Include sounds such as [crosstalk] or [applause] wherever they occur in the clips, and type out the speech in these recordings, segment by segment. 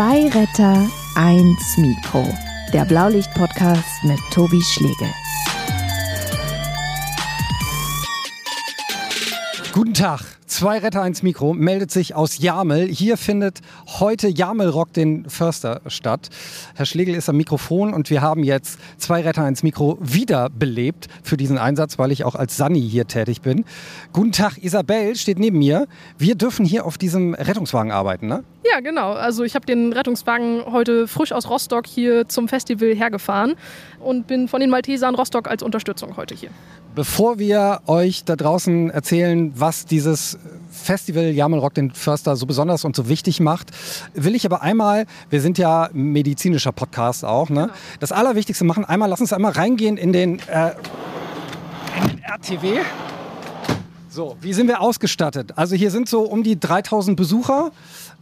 Zwei Retter, eins Mikro. Der Blaulicht-Podcast mit Tobi Schlegel. Guten Tag. Zwei Retter, eins Mikro meldet sich aus Jamel. Hier findet heute Jamelrock den Förster statt. Herr Schlegel ist am Mikrofon und wir haben jetzt zwei Retter, eins Mikro wiederbelebt für diesen Einsatz, weil ich auch als Sanni hier tätig bin. Guten Tag, Isabel steht neben mir. Wir dürfen hier auf diesem Rettungswagen arbeiten, ne? Ja, genau. Also ich habe den Rettungswagen heute frisch aus Rostock hier zum Festival hergefahren und bin von den Maltesern Rostock als Unterstützung heute hier. Bevor wir euch da draußen erzählen, was dieses Festival Jamelrock den Förster so besonders und so wichtig macht, will ich aber einmal, wir sind ja medizinischer Podcast auch, ne? Genau. das Allerwichtigste machen. Einmal, lass uns einmal reingehen in den, äh, in den RTW. So, wie sind wir ausgestattet? Also hier sind so um die 3000 Besucher.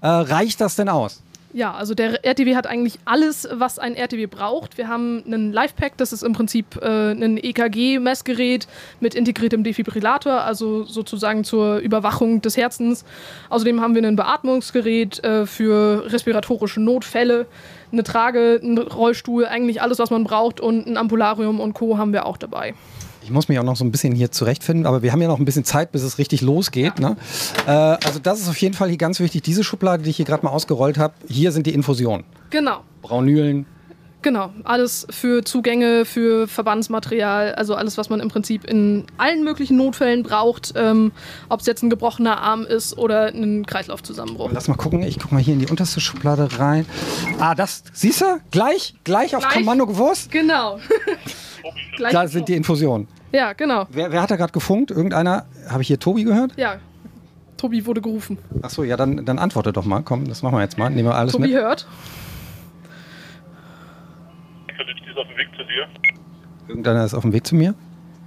Äh, reicht das denn aus? Ja, also der RTW hat eigentlich alles, was ein RTW braucht. Wir haben einen Live-Pack, das ist im Prinzip äh, ein EKG-Messgerät mit integriertem Defibrillator, also sozusagen zur Überwachung des Herzens. Außerdem haben wir ein Beatmungsgerät äh, für respiratorische Notfälle, eine Trage, einen Rollstuhl, eigentlich alles, was man braucht und ein Ambularium und Co. haben wir auch dabei. Ich muss mich auch noch so ein bisschen hier zurechtfinden, aber wir haben ja noch ein bisschen Zeit, bis es richtig losgeht. Ne? Äh, also das ist auf jeden Fall hier ganz wichtig. Diese Schublade, die ich hier gerade mal ausgerollt habe, hier sind die Infusionen. Genau. Braunülen. Genau, alles für Zugänge, für Verbandsmaterial, also alles, was man im Prinzip in allen möglichen Notfällen braucht, ähm, ob es jetzt ein gebrochener Arm ist oder ein Kreislaufzusammenbruch. Lass mal gucken, ich gucke mal hier in die unterste Schublade rein. Ah, das, siehst du? Gleich, gleich auf gleich, Kommando gewusst? Genau. [laughs] da sind die Infusionen. Ja, genau. Wer, wer hat da gerade gefunkt? Irgendeiner? Habe ich hier Tobi gehört? Ja. Tobi wurde gerufen. Achso, ja, dann, dann antworte doch mal. Komm, das machen wir jetzt mal. Nehmen wir alles Tobi mit. Tobi hört. Auf dem Weg zu dir. Irgendeiner ist auf dem Weg zu mir?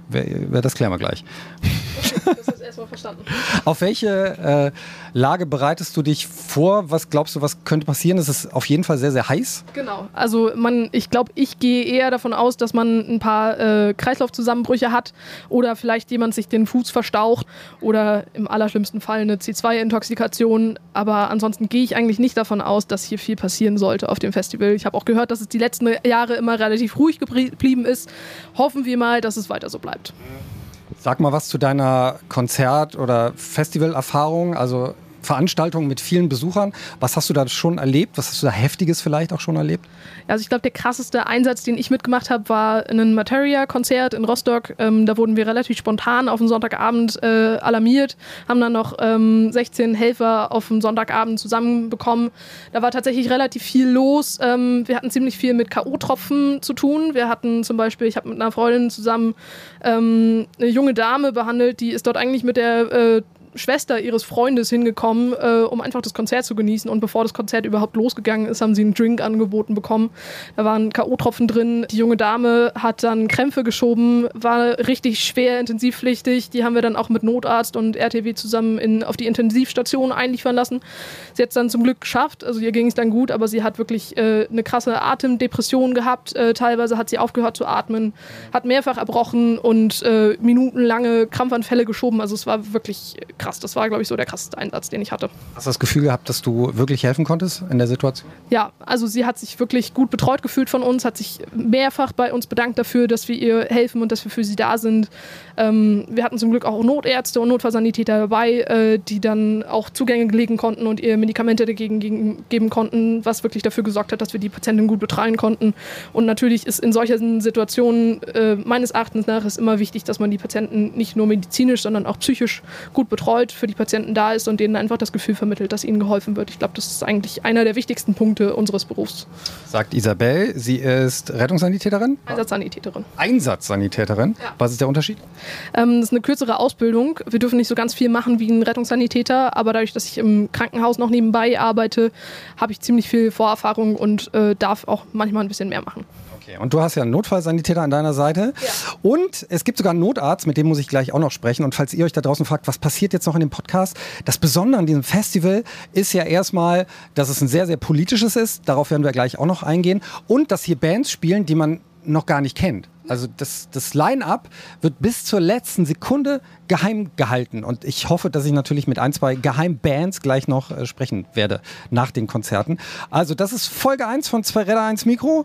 Wer, wer das klären wir gleich. Okay, das ist erstmal verstanden. Auf welche äh, Lage bereitest du dich vor? Was glaubst du, was könnte passieren? Es ist auf jeden Fall sehr, sehr heiß. Genau. Also man, ich glaube, ich gehe eher davon aus, dass man ein paar äh, Kreislaufzusammenbrüche hat oder vielleicht jemand sich den Fuß verstaucht oder im allerschlimmsten Fall eine C2-Intoxikation. Aber ansonsten gehe ich eigentlich nicht davon aus, dass hier viel passieren sollte auf dem Festival. Ich habe auch gehört, dass es die letzten Jahre immer relativ ruhig geblieben ist. Hoffen wir mal, dass es weiter so bleibt. Sag mal was zu deiner Konzert- oder Festivalerfahrung. Also Veranstaltungen mit vielen Besuchern. Was hast du da schon erlebt? Was hast du da Heftiges vielleicht auch schon erlebt? Also ich glaube, der krasseste Einsatz, den ich mitgemacht habe, war ein Materia-Konzert in Rostock. Ähm, da wurden wir relativ spontan auf den Sonntagabend äh, alarmiert, haben dann noch ähm, 16 Helfer auf den Sonntagabend zusammenbekommen. Da war tatsächlich relativ viel los. Ähm, wir hatten ziemlich viel mit K.O.-Tropfen zu tun. Wir hatten zum Beispiel, ich habe mit einer Freundin zusammen ähm, eine junge Dame behandelt, die ist dort eigentlich mit der äh, Schwester ihres Freundes hingekommen, äh, um einfach das Konzert zu genießen. Und bevor das Konzert überhaupt losgegangen ist, haben sie einen Drink angeboten bekommen. Da waren K.O.-Tropfen drin. Die junge Dame hat dann Krämpfe geschoben, war richtig schwer intensivpflichtig. Die haben wir dann auch mit Notarzt und RTW zusammen in, auf die Intensivstation einliefern lassen. Sie hat es dann zum Glück geschafft. Also ihr ging es dann gut, aber sie hat wirklich äh, eine krasse Atemdepression gehabt. Äh, teilweise hat sie aufgehört zu atmen, hat mehrfach erbrochen und äh, minutenlange Krampfanfälle geschoben. Also es war wirklich krass. Das war, glaube ich, so der krasseste Einsatz, den ich hatte. Hast du das Gefühl gehabt, dass du wirklich helfen konntest in der Situation? Ja, also sie hat sich wirklich gut betreut gefühlt von uns, hat sich mehrfach bei uns bedankt dafür, dass wir ihr helfen und dass wir für sie da sind. Ähm, wir hatten zum Glück auch Notärzte und Notfallsanitäter dabei, äh, die dann auch Zugänge legen konnten und ihr Medikamente dagegen geben konnten, was wirklich dafür gesorgt hat, dass wir die Patientin gut betreuen konnten. Und natürlich ist in solchen Situationen äh, meines Erachtens nach ist immer wichtig, dass man die Patienten nicht nur medizinisch, sondern auch psychisch gut betreut, für die Patienten da ist und denen einfach das Gefühl vermittelt, dass ihnen geholfen wird. Ich glaube, das ist eigentlich einer der wichtigsten Punkte unseres Berufs. Sagt Isabel, sie ist Rettungssanitäterin? Einsatzsanitäterin. Einsatzsanitäterin? Ja. Was ist der Unterschied? Ähm, das ist eine kürzere Ausbildung. Wir dürfen nicht so ganz viel machen wie ein Rettungssanitäter, aber dadurch, dass ich im Krankenhaus noch nebenbei arbeite, habe ich ziemlich viel Vorerfahrung und äh, darf auch manchmal ein bisschen mehr machen. Okay, und du hast ja einen Notfallsanitäter an deiner Seite. Ja. Und es gibt sogar einen Notarzt, mit dem muss ich gleich auch noch sprechen. Und falls ihr euch da draußen fragt, was passiert jetzt noch in dem Podcast? Das Besondere an diesem Festival ist ja erstmal, dass es ein sehr, sehr politisches ist. Darauf werden wir gleich auch noch eingehen. Und dass hier Bands spielen, die man noch gar nicht kennt. Also das, das Line-up wird bis zur letzten Sekunde geheim gehalten. Und ich hoffe, dass ich natürlich mit ein, zwei Geheimbands gleich noch äh, sprechen werde nach den Konzerten. Also das ist Folge 1 von Zwei Räder 1 Mikro.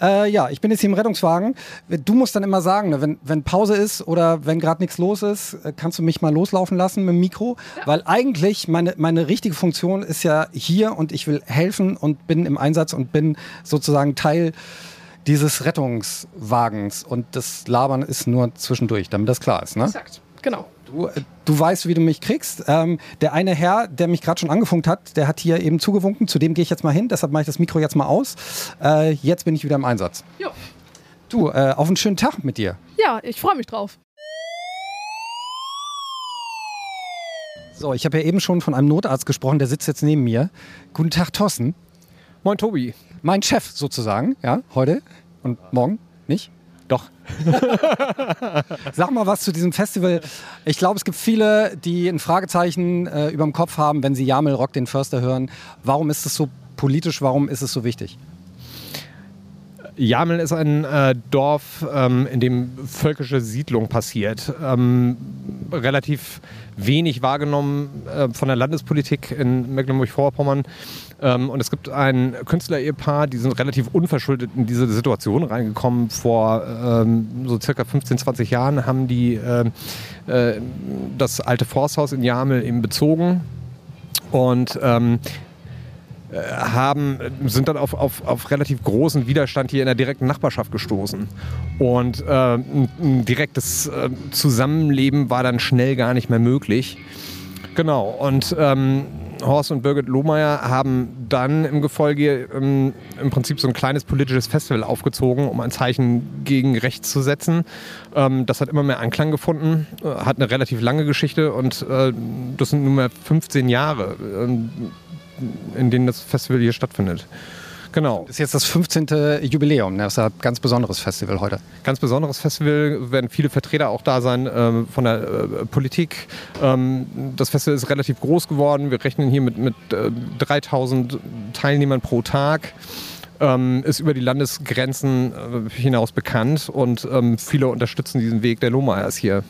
Äh, ja, ich bin jetzt hier im Rettungswagen. Du musst dann immer sagen, ne, wenn, wenn Pause ist oder wenn gerade nichts los ist, äh, kannst du mich mal loslaufen lassen mit dem Mikro. Ja. Weil eigentlich meine, meine richtige Funktion ist ja hier und ich will helfen und bin im Einsatz und bin sozusagen Teil dieses Rettungswagens und das Labern ist nur zwischendurch, damit das klar ist. Ne? Exakt, genau. Du, äh, du weißt, wie du mich kriegst. Ähm, der eine Herr, der mich gerade schon angefunkt hat, der hat hier eben zugewunken. Zu dem gehe ich jetzt mal hin, deshalb mache ich das Mikro jetzt mal aus. Äh, jetzt bin ich wieder im Einsatz. Jo. Du, äh, auf einen schönen Tag mit dir. Ja, ich freue mich drauf. So, ich habe ja eben schon von einem Notarzt gesprochen, der sitzt jetzt neben mir. Guten Tag, Thorsten. Moin, Tobi mein Chef sozusagen, ja, heute und morgen, nicht? Doch. [laughs] Sag mal was zu diesem Festival. Ich glaube, es gibt viele, die ein Fragezeichen äh, über dem Kopf haben, wenn sie Jamel Rock den Förster hören. Warum ist es so politisch? Warum ist es so wichtig? Jamel ist ein äh, Dorf, ähm, in dem völkische Siedlung passiert. Ähm, relativ wenig wahrgenommen äh, von der Landespolitik in Mecklenburg-Vorpommern. Ähm, und es gibt ein Künstler-Ehepaar, die sind relativ unverschuldet in diese Situation reingekommen. Vor ähm, so circa 15, 20 Jahren haben die äh, äh, das alte Forsthaus in Jamel eben bezogen. Und ähm, äh, haben, sind dann auf, auf, auf relativ großen Widerstand hier in der direkten Nachbarschaft gestoßen. Und äh, ein, ein, direktes äh, Zusammenleben war dann schnell gar nicht mehr möglich. Genau, und ähm, Horst und Birgit Lohmeier haben dann im Gefolge ähm, im Prinzip so ein kleines politisches Festival aufgezogen, um ein Zeichen gegen rechts zu setzen. Ähm, das hat immer mehr Anklang gefunden, äh, hat eine relativ lange Geschichte und äh, das sind nunmehr 15 Jahre. Ähm, in denen das Festival hier stattfindet. Genau. Das ist jetzt das 15. Jubiläum, ne? das ist ein ganz besonderes Festival heute. Ganz besonderes Festival, werden viele Vertreter auch da sein ähm, von der äh, Politik. Ähm, das Festival ist relativ groß geworden. Wir rechnen hier mit, mit äh, 3000 Teilnehmern pro Tag. Ähm, ist über die Landesgrenzen äh, hinaus bekannt und ähm, viele unterstützen diesen Weg. Der Lohmeier ist hier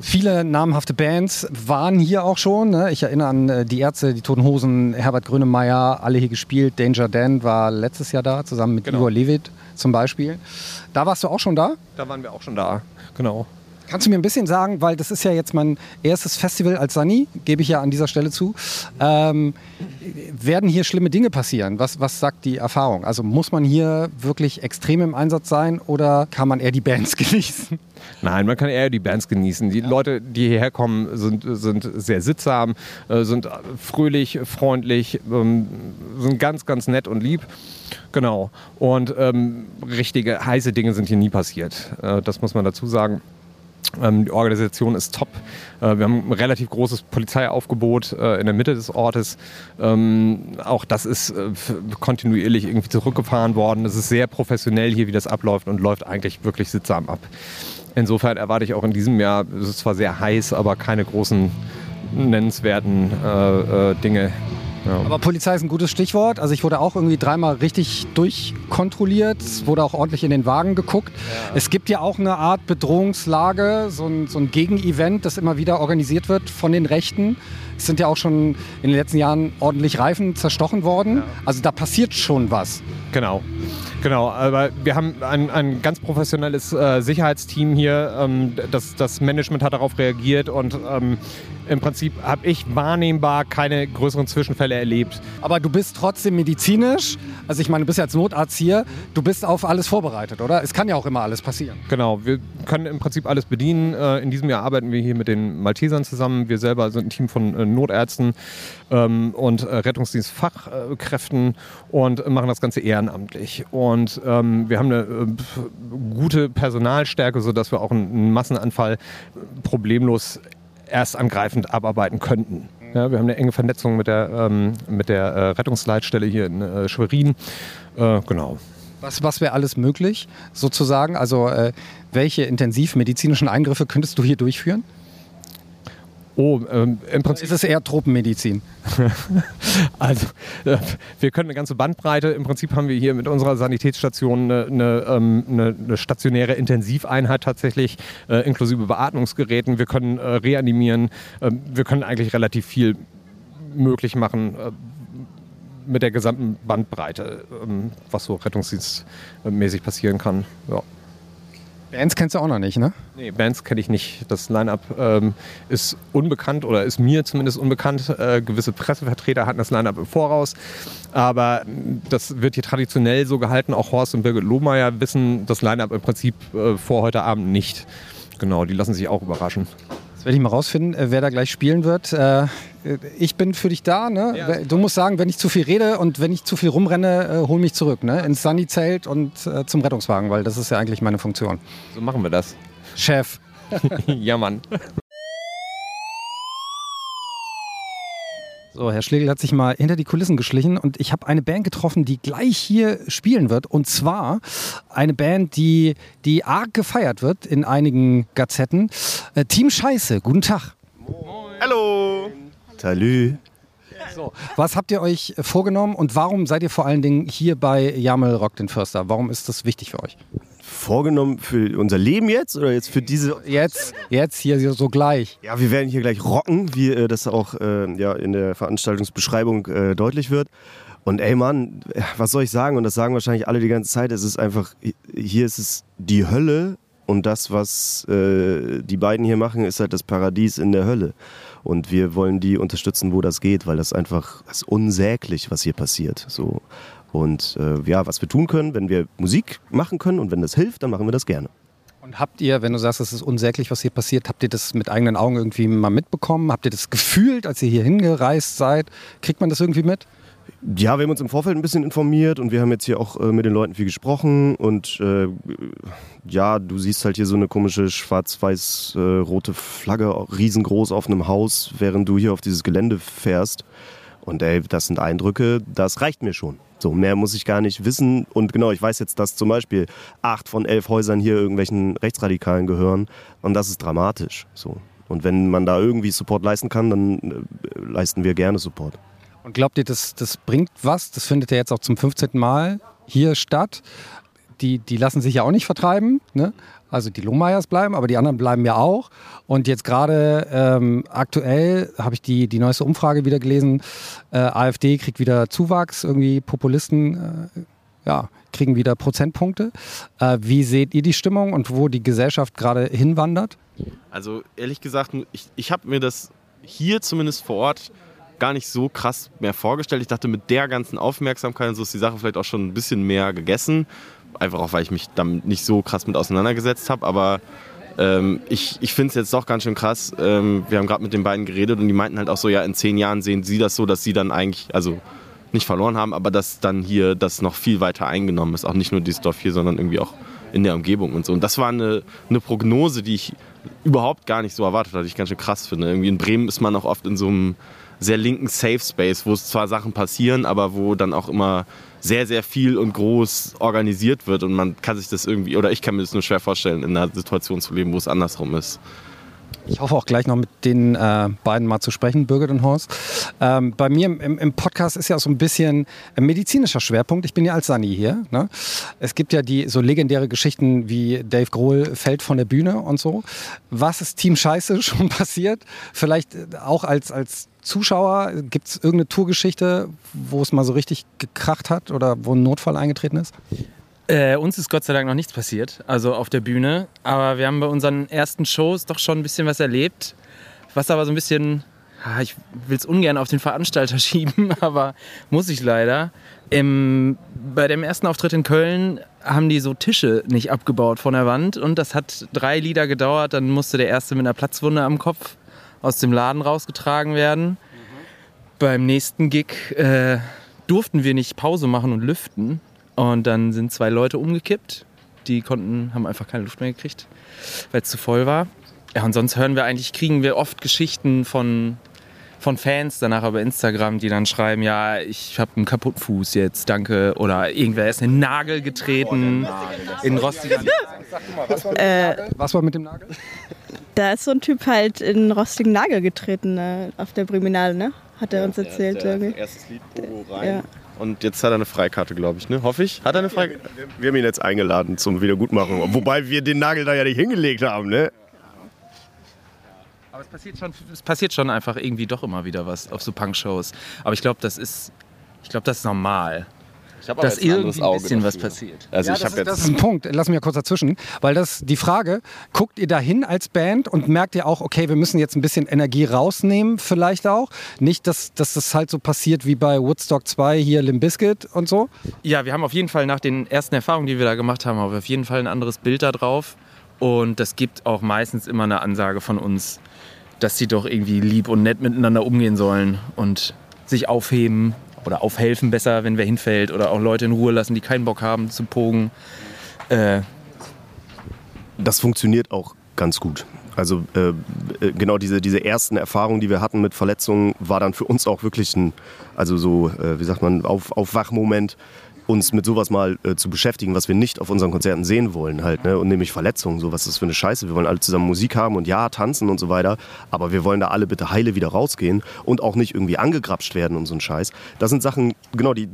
viele namhafte Bands waren hier auch schon. Ne? Ich erinnere an äh, die Ärzte, die Toten Hosen, Herbert Grönemeyer, alle hier gespielt. Danger Dan war letztes Jahr da, zusammen mit genau. Igor Levit zum Beispiel. Da warst du auch schon da? Da waren wir auch schon da, genau. Kannst du mir ein bisschen sagen, weil das ist ja jetzt mein erstes Festival als Sani, gebe ich ja an dieser Stelle zu. Ähm, werden hier schlimme Dinge passieren? Was, was sagt die Erfahrung? Also muss man hier wirklich extrem im Einsatz sein oder kann man eher die Bands [laughs] genießen? Nein, man kann eher die Bands genießen. Die ja. Leute, die hierher kommen, sind, sind sehr sittsam, äh, sind fröhlich, freundlich, ähm, sind ganz, ganz nett und lieb. Genau. Und ähm, richtige heiße Dinge sind hier nie passiert. Äh, das muss man dazu sagen. Ähm, die Organisation ist top. Äh, wir haben ein relativ großes Polizeiaufgebot äh, in der Mitte des Ortes. Ähm, auch das ist äh, kontinuierlich irgendwie zurückgefahren worden. Es ist sehr professionell hier, wie das abläuft und läuft eigentlich wirklich sittsam ab. Insofern erwarte ich auch in diesem Jahr, es ist zwar sehr heiß, aber keine großen nennenswerten äh, äh, Dinge ja. Aber Polizei ist ein gutes Stichwort. Also ich wurde auch irgendwie dreimal richtig durchkontrolliert. Es wurde auch ordentlich in den Wagen geguckt. Ja. Es gibt ja auch eine Art Bedrohungslage, so ein, so ein Gegenevent, das immer wieder organisiert wird von den Rechten. Es sind ja auch schon in den letzten Jahren ordentlich Reifen zerstochen worden. Ja. Also da passiert schon was. Genau. Genau, aber wir haben ein, ein ganz professionelles äh, Sicherheitsteam hier. Ähm, das, das Management hat darauf reagiert und ähm, im Prinzip habe ich wahrnehmbar keine größeren Zwischenfälle erlebt. Aber du bist trotzdem medizinisch, also ich meine, du bist ja als Notarzt hier, du bist auf alles vorbereitet, oder? Es kann ja auch immer alles passieren. Genau, wir können im Prinzip alles bedienen. Äh, in diesem Jahr arbeiten wir hier mit den Maltesern zusammen. Wir selber sind ein Team von äh, Notärzten ähm, und äh, Rettungsdienstfachkräften und machen das Ganze ehrenamtlich. Und ähm, wir haben eine gute Personalstärke, sodass wir auch einen Massenanfall problemlos erst angreifend abarbeiten könnten. Ja, wir haben eine enge Vernetzung mit der, ähm, mit der äh, Rettungsleitstelle hier in äh, Schwerin. Äh, genau. Was, was wäre alles möglich, sozusagen? Also, äh, welche intensivmedizinischen Eingriffe könntest du hier durchführen? Oh, ähm, im Prinzip Ist es eher Tropenmedizin? [laughs] Also, äh, wir können eine ganze Bandbreite. Im Prinzip haben wir hier mit unserer Sanitätsstation eine, eine, ähm, eine, eine stationäre Intensiveinheit tatsächlich, äh, inklusive Beatmungsgeräten. Wir können äh, reanimieren. Ähm, wir können eigentlich relativ viel möglich machen äh, mit der gesamten Bandbreite, ähm, was so rettungsdienstmäßig passieren kann. Ja. Bands kennst du auch noch nicht, ne? Nee, Bands kenne ich nicht. Das Line-Up ähm, ist unbekannt oder ist mir zumindest unbekannt. Äh, gewisse Pressevertreter hatten das Line-Up im Voraus. Aber mm, das wird hier traditionell so gehalten. Auch Horst und Birgit Lohmeier wissen das Line-Up im Prinzip äh, vor heute Abend nicht. Genau, die lassen sich auch überraschen. Das werde ich mal rausfinden, äh, wer da gleich spielen wird. Äh, Ich bin für dich da. Ne? Du musst sagen, wenn ich zu viel rede und wenn ich zu viel rumrenne, äh, hol mich zurück. Ne? Ins Sunny-Zelt und äh, zum Rettungswagen, weil das ist ja eigentlich meine Funktion. So machen wir das. Chef. [laughs] ja, Mann. So, Herr Schlegel hat sich mal hinter die Kulissen geschlichen und ich habe eine Band getroffen, die gleich hier spielen wird. Und zwar eine Band, die, die arg gefeiert wird in einigen Gazetten. Äh, Team Scheiße, guten Tag. Hallo. Salü. So, was habt ihr euch vorgenommen und warum seid ihr vor allen Dingen hier bei Jamel Rock den Förster? Warum ist das wichtig für euch? Vorgenommen für unser Leben jetzt oder jetzt für diese? Jetzt, jetzt hier so gleich. Ja, wir werden hier gleich rocken, wie äh, das auch äh, ja, in der Veranstaltungsbeschreibung äh, deutlich wird. Und ey Mann, was soll ich sagen? Und das sagen wahrscheinlich alle die ganze Zeit. Es ist einfach, hier ist es die Hölle und das, was äh, die beiden hier machen, ist halt das Paradies in der Hölle. Und wir wollen die unterstützen, wo das geht, weil das einfach das ist unsäglich, was hier passiert. So. Und äh, ja, was wir tun können, wenn wir Musik machen können und wenn das hilft, dann machen wir das gerne. Und habt ihr, wenn du sagst, es ist unsäglich, was hier passiert, habt ihr das mit eigenen Augen irgendwie mal mitbekommen? Habt ihr das gefühlt, als ihr hier hingereist seid? Kriegt man das irgendwie mit? Ja, wir haben uns im Vorfeld ein bisschen informiert und wir haben jetzt hier auch äh, mit den Leuten viel gesprochen und äh, ja, du siehst halt hier so eine komische schwarz-weiß-rote Flagge riesengroß auf einem Haus, während du hier auf dieses Gelände fährst. Und ey, das sind Eindrücke, das reicht mir schon. So, mehr muss ich gar nicht wissen. Und genau, ich weiß jetzt, dass zum Beispiel acht von elf Häusern hier irgendwelchen Rechtsradikalen gehören. Und das ist dramatisch. So. Und wenn man da irgendwie Support leisten kann, dann äh, leisten wir gerne Support. Und glaubt ihr, das, das bringt was? Das findet ja jetzt auch zum 15. Mal hier statt. Die, die lassen sich ja auch nicht vertreiben. Ne? Also die Lohmeyers bleiben, aber die anderen bleiben ja auch. Und jetzt gerade ähm, aktuell habe ich die, die neueste Umfrage wieder gelesen. Äh, AfD kriegt wieder Zuwachs, irgendwie Populisten äh, ja, kriegen wieder Prozentpunkte. Äh, wie seht ihr die Stimmung und wo die Gesellschaft gerade hinwandert? Also ehrlich gesagt, ich, ich habe mir das hier zumindest vor Ort gar nicht so krass mehr vorgestellt. Ich dachte, mit der ganzen Aufmerksamkeit und so ist die Sache vielleicht auch schon ein bisschen mehr gegessen. Einfach auch, weil ich mich damit nicht so krass mit auseinandergesetzt habe. Aber ähm, ich, ich finde es jetzt doch ganz schön krass. Ähm, wir haben gerade mit den beiden geredet und die meinten halt auch so, ja, in zehn Jahren sehen sie das so, dass sie dann eigentlich, also nicht verloren haben, aber dass dann hier das noch viel weiter eingenommen ist. Auch nicht nur dieses Dorf hier, sondern irgendwie auch in der Umgebung und so. Und das war eine, eine Prognose, die ich überhaupt gar nicht so erwartet hatte, die ich ganz schön krass finde. Irgendwie in Bremen ist man auch oft in so einem sehr linken Safe Space, wo es zwar Sachen passieren, aber wo dann auch immer sehr, sehr viel und groß organisiert wird und man kann sich das irgendwie, oder ich kann mir das nur schwer vorstellen, in einer Situation zu leben, wo es andersrum ist. Ich hoffe auch gleich noch mit den äh, beiden mal zu sprechen, Birgit und Horst. Ähm, bei mir im, im, Podcast ist ja auch so ein bisschen ein medizinischer Schwerpunkt. Ich bin ja als Sani hier. Ne? Es gibt ja die so legendäre Geschichten wie Dave Grohl fällt von der Bühne und so. Was ist Team Scheiße [laughs] schon passiert? Vielleicht auch als, als Zuschauer, gibt es irgendeine Tourgeschichte, wo es mal so richtig gekracht hat oder wo ein Notfall eingetreten ist? Äh, uns ist Gott sei Dank noch nichts passiert, also auf der Bühne. Aber wir haben bei unseren ersten Shows doch schon ein bisschen was erlebt. Was aber so ein bisschen, ich will es ungern auf den Veranstalter [laughs] schieben, aber muss ich leider. Im, bei dem ersten Auftritt in Köln haben die so Tische nicht abgebaut von der Wand und das hat drei Lieder gedauert. Dann musste der erste mit einer Platzwunde am Kopf aus dem Laden rausgetragen werden. Mhm. Beim nächsten Gig äh, durften wir nicht Pause machen und lüften. Und dann sind zwei Leute umgekippt. Die konnten, haben einfach keine Luft mehr gekriegt, weil es zu voll war. Ja, und sonst hören wir eigentlich, kriegen wir oft Geschichten von, von Fans danach über Instagram, die dann schreiben, ja, ich habe einen kaputten Fuß jetzt, danke. Oder irgendwer ist in den Nagel getreten. Oh, Nagel, in rostiger... was, war äh, was war mit dem Nagel? Da ist so ein Typ halt in einen rostigen Nagel getreten äh, auf der Briminale, ne? Hat er uns erzählt. Der, irgendwie. erstes Lied Pogo rein. Ja. Und jetzt hat er eine Freikarte, glaube ich, ne? Hoffe ich. Hat er eine Freikarte? Wir haben ihn jetzt eingeladen zum Wiedergutmachen, wobei wir den Nagel da ja nicht hingelegt haben, ne? Aber es passiert, schon, es passiert schon einfach irgendwie doch immer wieder was auf so Punk-Shows. Aber ich glaube, das ist, ich glaube, das ist normal. Ich habe Dass irgendwie ein bisschen was passiert. Also Ja, ich das, habe ist, das jetzt ist ein Punkt. Lass mich ja kurz dazwischen. Weil das die Frage, guckt ihr dahin als Band und merkt ihr auch, okay, wir müssen jetzt ein bisschen Energie rausnehmen, vielleicht auch? Nicht, dass, dass das halt so passiert wie bei Woodstock 2 hier Limp Bizkit und so? Ja, wir haben auf jeden Fall nach den ersten Erfahrungen, die wir da gemacht haben, haben wir auf jeden Fall ein anderes Bild da drauf. Und das gibt auch meistens immer eine Ansage von uns, dass sie doch irgendwie lieb und nett miteinander umgehen sollen und sich aufheben oder aufhelfen besser, wenn wer hinfällt oder auch Leute in Ruhe lassen, die keinen Bock haben zu pogen. Äh, Das funktioniert auch ganz gut. Also äh, äh, genau diese, diese ersten Erfahrungen, die wir hatten mit Verletzungen, war dann für uns auch wirklich ein, also so, äh, wie sagt man, auf, Aufwachmoment, uns mit sowas mal äh, zu beschäftigen, was wir nicht auf unseren Konzerten sehen wollen halt, ne? Und nämlich Verletzungen, so was ist für eine Scheiße. Wir wollen alle zusammen Musik haben und ja, tanzen und so weiter, aber wir wollen da alle bitte heile wieder rausgehen und auch nicht irgendwie angegrapscht werden und so ein Scheiß. Das sind Sachen, genau, die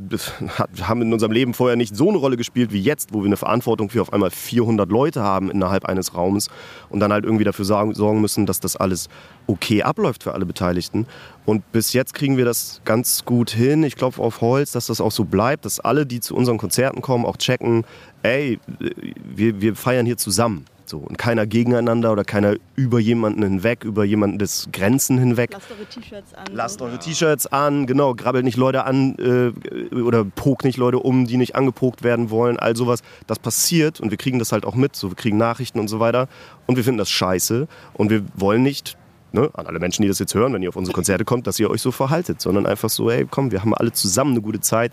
haben in unserem Leben vorher nicht so eine Rolle gespielt wie jetzt, wo wir eine Verantwortung für auf einmal 400 Leute haben innerhalb eines Raums und dann halt irgendwie dafür sorgen müssen, dass das alles okay abläuft für alle Beteiligten. Und bis jetzt kriegen wir das ganz gut hin. Ich klopfe auf Holz, dass das auch so bleibt, dass alle, die zu unseren Konzerten kommen, auch checken, ey, wir, wir feiern hier zusammen. So, und keiner gegeneinander oder keiner über jemanden hinweg, über jemanden des Grenzen hinweg. Lasst eure T-Shirts an. Lasst eure T-Shirts an, genau, grabbelt nicht Leute an äh, oder pokt nicht Leute um, die nicht angepokt werden wollen, all sowas. Das passiert und wir kriegen das halt auch mit, so wir kriegen Nachrichten und so weiter und wir finden das scheiße und wir wollen nicht ne, an alle Menschen, die das jetzt hören, wenn ihr auf unsere Konzerte kommt, dass ihr euch so verhaltet, sondern einfach so, ey, komm, wir haben alle zusammen eine gute Zeit.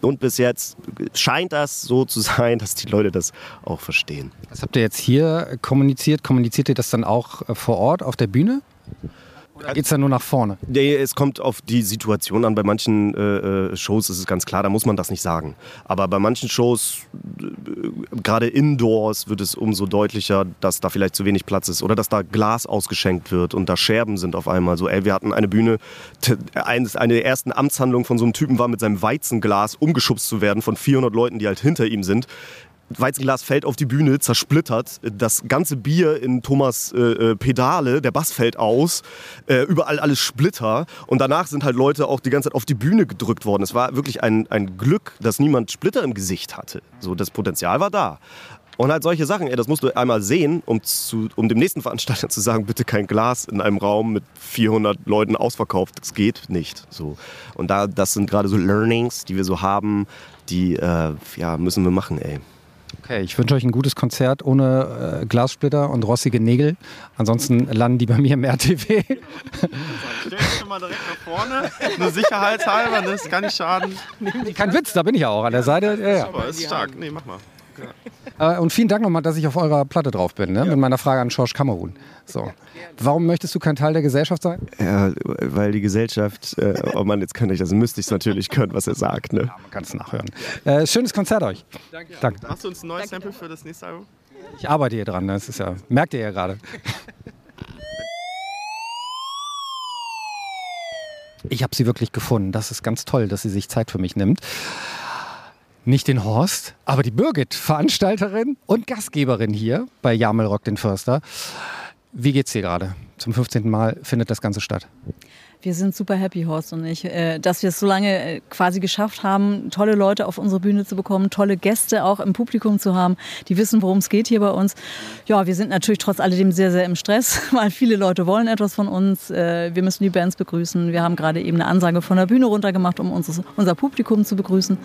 Und bis jetzt scheint das so zu sein, dass die Leute das auch verstehen. Was habt ihr jetzt hier kommuniziert? Kommuniziert ihr das dann auch äh, vor Ort auf der Bühne? Oder geht es dann nur nach vorne? Nee, es kommt auf die Situation an. Bei manchen äh, äh, Shows ist es ganz klar, da muss man das nicht sagen. Aber bei manchen Shows, äh, gerade indoors, wird es umso deutlicher, dass da vielleicht zu wenig Platz ist oder dass da Glas ausgeschenkt wird und da Scherben sind auf einmal. So, ey, wir hatten eine Bühne, eine der ersten Amtshandlungen von so einem Typen war, mit seinem Weizenglas umgeschubst zu werden von 400 Leuten, die halt hinter ihm sind. Weizenglas fällt auf die Bühne, zersplittert. Das ganze Bier in Thomas äh, äh, Pedale, der Bass fällt aus. Äh, überall alles Splitter. Und danach sind halt Leute auch die ganze Zeit auf die Bühne gedrückt worden. Es war wirklich ein, ein Glück, dass niemand Splitter im Gesicht hatte. So, das Potenzial war da. Und halt solche Sachen, ey, das musst du einmal sehen, um, zu, um dem nächsten Veranstalter zu sagen, bitte kein Glas in einem Raum mit 400 Leuten ausverkauft. Das geht nicht. So. Und da, das sind gerade so Learnings, die wir so haben, die äh, ja, müssen wir machen, ey. Okay, ich wünsche euch ein gutes Konzert ohne äh, Glassplitter und rossige Nägel. Ansonsten landen die bei mir im [laughs] RTW. Stell dich schon mal direkt nach vorne. Nur sicherheitshalber, ne? das kann nicht schaden. Kein Witz, da bin ich ja auch an der Seite. Ja, ja. Aber ist stark. Nee, mach mal. Äh, Und vielen Dank nochmal, dass ich auf eurer Platte drauf bin, ne? mit meiner Frage an George Kamerun. So. Warum möchtest du kein Teil der Gesellschaft sein? Ja, weil die Gesellschaft, äh, oh Mann, jetzt könnte ich das, müsste ich es natürlich können, was er sagt. Ne? Man kann es nachhören. Äh, schönes Konzert euch. Danke. Danke. Machst du uns ein neues Sample für das nächste Album? Ich arbeite hier dran, ne? das ist ja, merkt ihr ja gerade. Ich habe sie wirklich gefunden. Das ist ganz toll, dass sie sich Zeit für mich nimmt. Nicht den Horst, aber die Birgit, Veranstalterin und Gastgeberin hier bei Jamel Rock den Förster. Wie geht's dir gerade? Zum 15. Mal findet das Ganze statt. Wir sind super happy, Horst und ich, äh, dass wir es so lange äh, quasi geschafft haben, tolle Leute auf unsere Bühne zu bekommen, tolle Gäste auch im Publikum zu haben, die wissen, worum es geht hier bei uns. Ja, wir sind natürlich trotz alledem sehr, sehr im Stress, [laughs] weil viele Leute wollen etwas von uns. Äh, Wir müssen die Bands begrüßen. Wir haben gerade eben eine Ansage von der Bühne runtergemacht, um unser, unser Publikum zu begrüßen.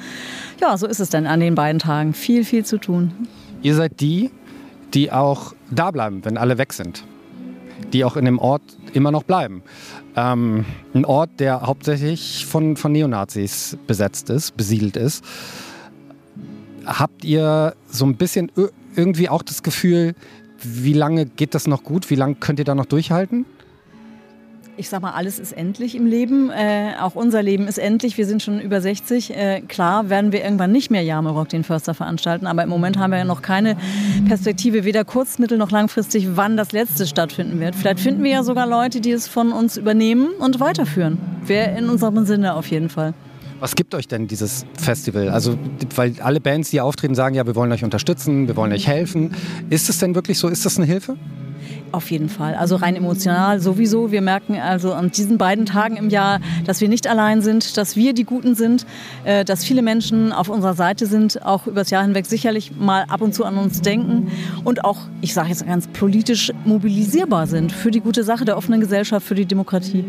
Ja, so ist es dann an den beiden Tagen. Viel, viel zu tun. Ihr seid die, die auch da bleiben, wenn alle weg sind. Die auch in dem Ort immer noch bleiben. Ähm, ein Ort, der hauptsächlich von, von Neonazis besetzt ist, besiedelt ist. Habt ihr so ein bisschen irgendwie auch das Gefühl, wie lange geht das noch gut? Wie lange könnt ihr da noch durchhalten? Ich sag mal, alles ist endlich im Leben. Äh, auch unser Leben ist endlich. Wir sind schon über 60. Äh, klar werden wir irgendwann nicht mehr Jamelrock den Förster veranstalten, aber im Moment haben wir ja noch keine Perspektive, weder kurz-, mittel- noch langfristig, wann das letzte stattfinden wird. Vielleicht finden wir ja sogar Leute, die es von uns übernehmen und weiterführen. Wäre in unserem Sinne auf jeden Fall. Was gibt euch denn dieses Festival? Also, weil alle Bands, die auftreten, sagen ja, wir wollen euch unterstützen, wir wollen euch helfen. Ist es denn wirklich so? Ist das eine Hilfe? Auf jeden Fall. Also rein emotional sowieso. Wir merken also an diesen beiden Tagen im Jahr, dass wir nicht allein sind, dass wir die Guten sind, äh, dass viele Menschen auf unserer Seite sind, auch übers Jahr hinweg sicherlich mal ab und zu an uns denken und auch, ich sage jetzt ganz politisch, mobilisierbar sind für die gute Sache der offenen Gesellschaft, für die Demokratie.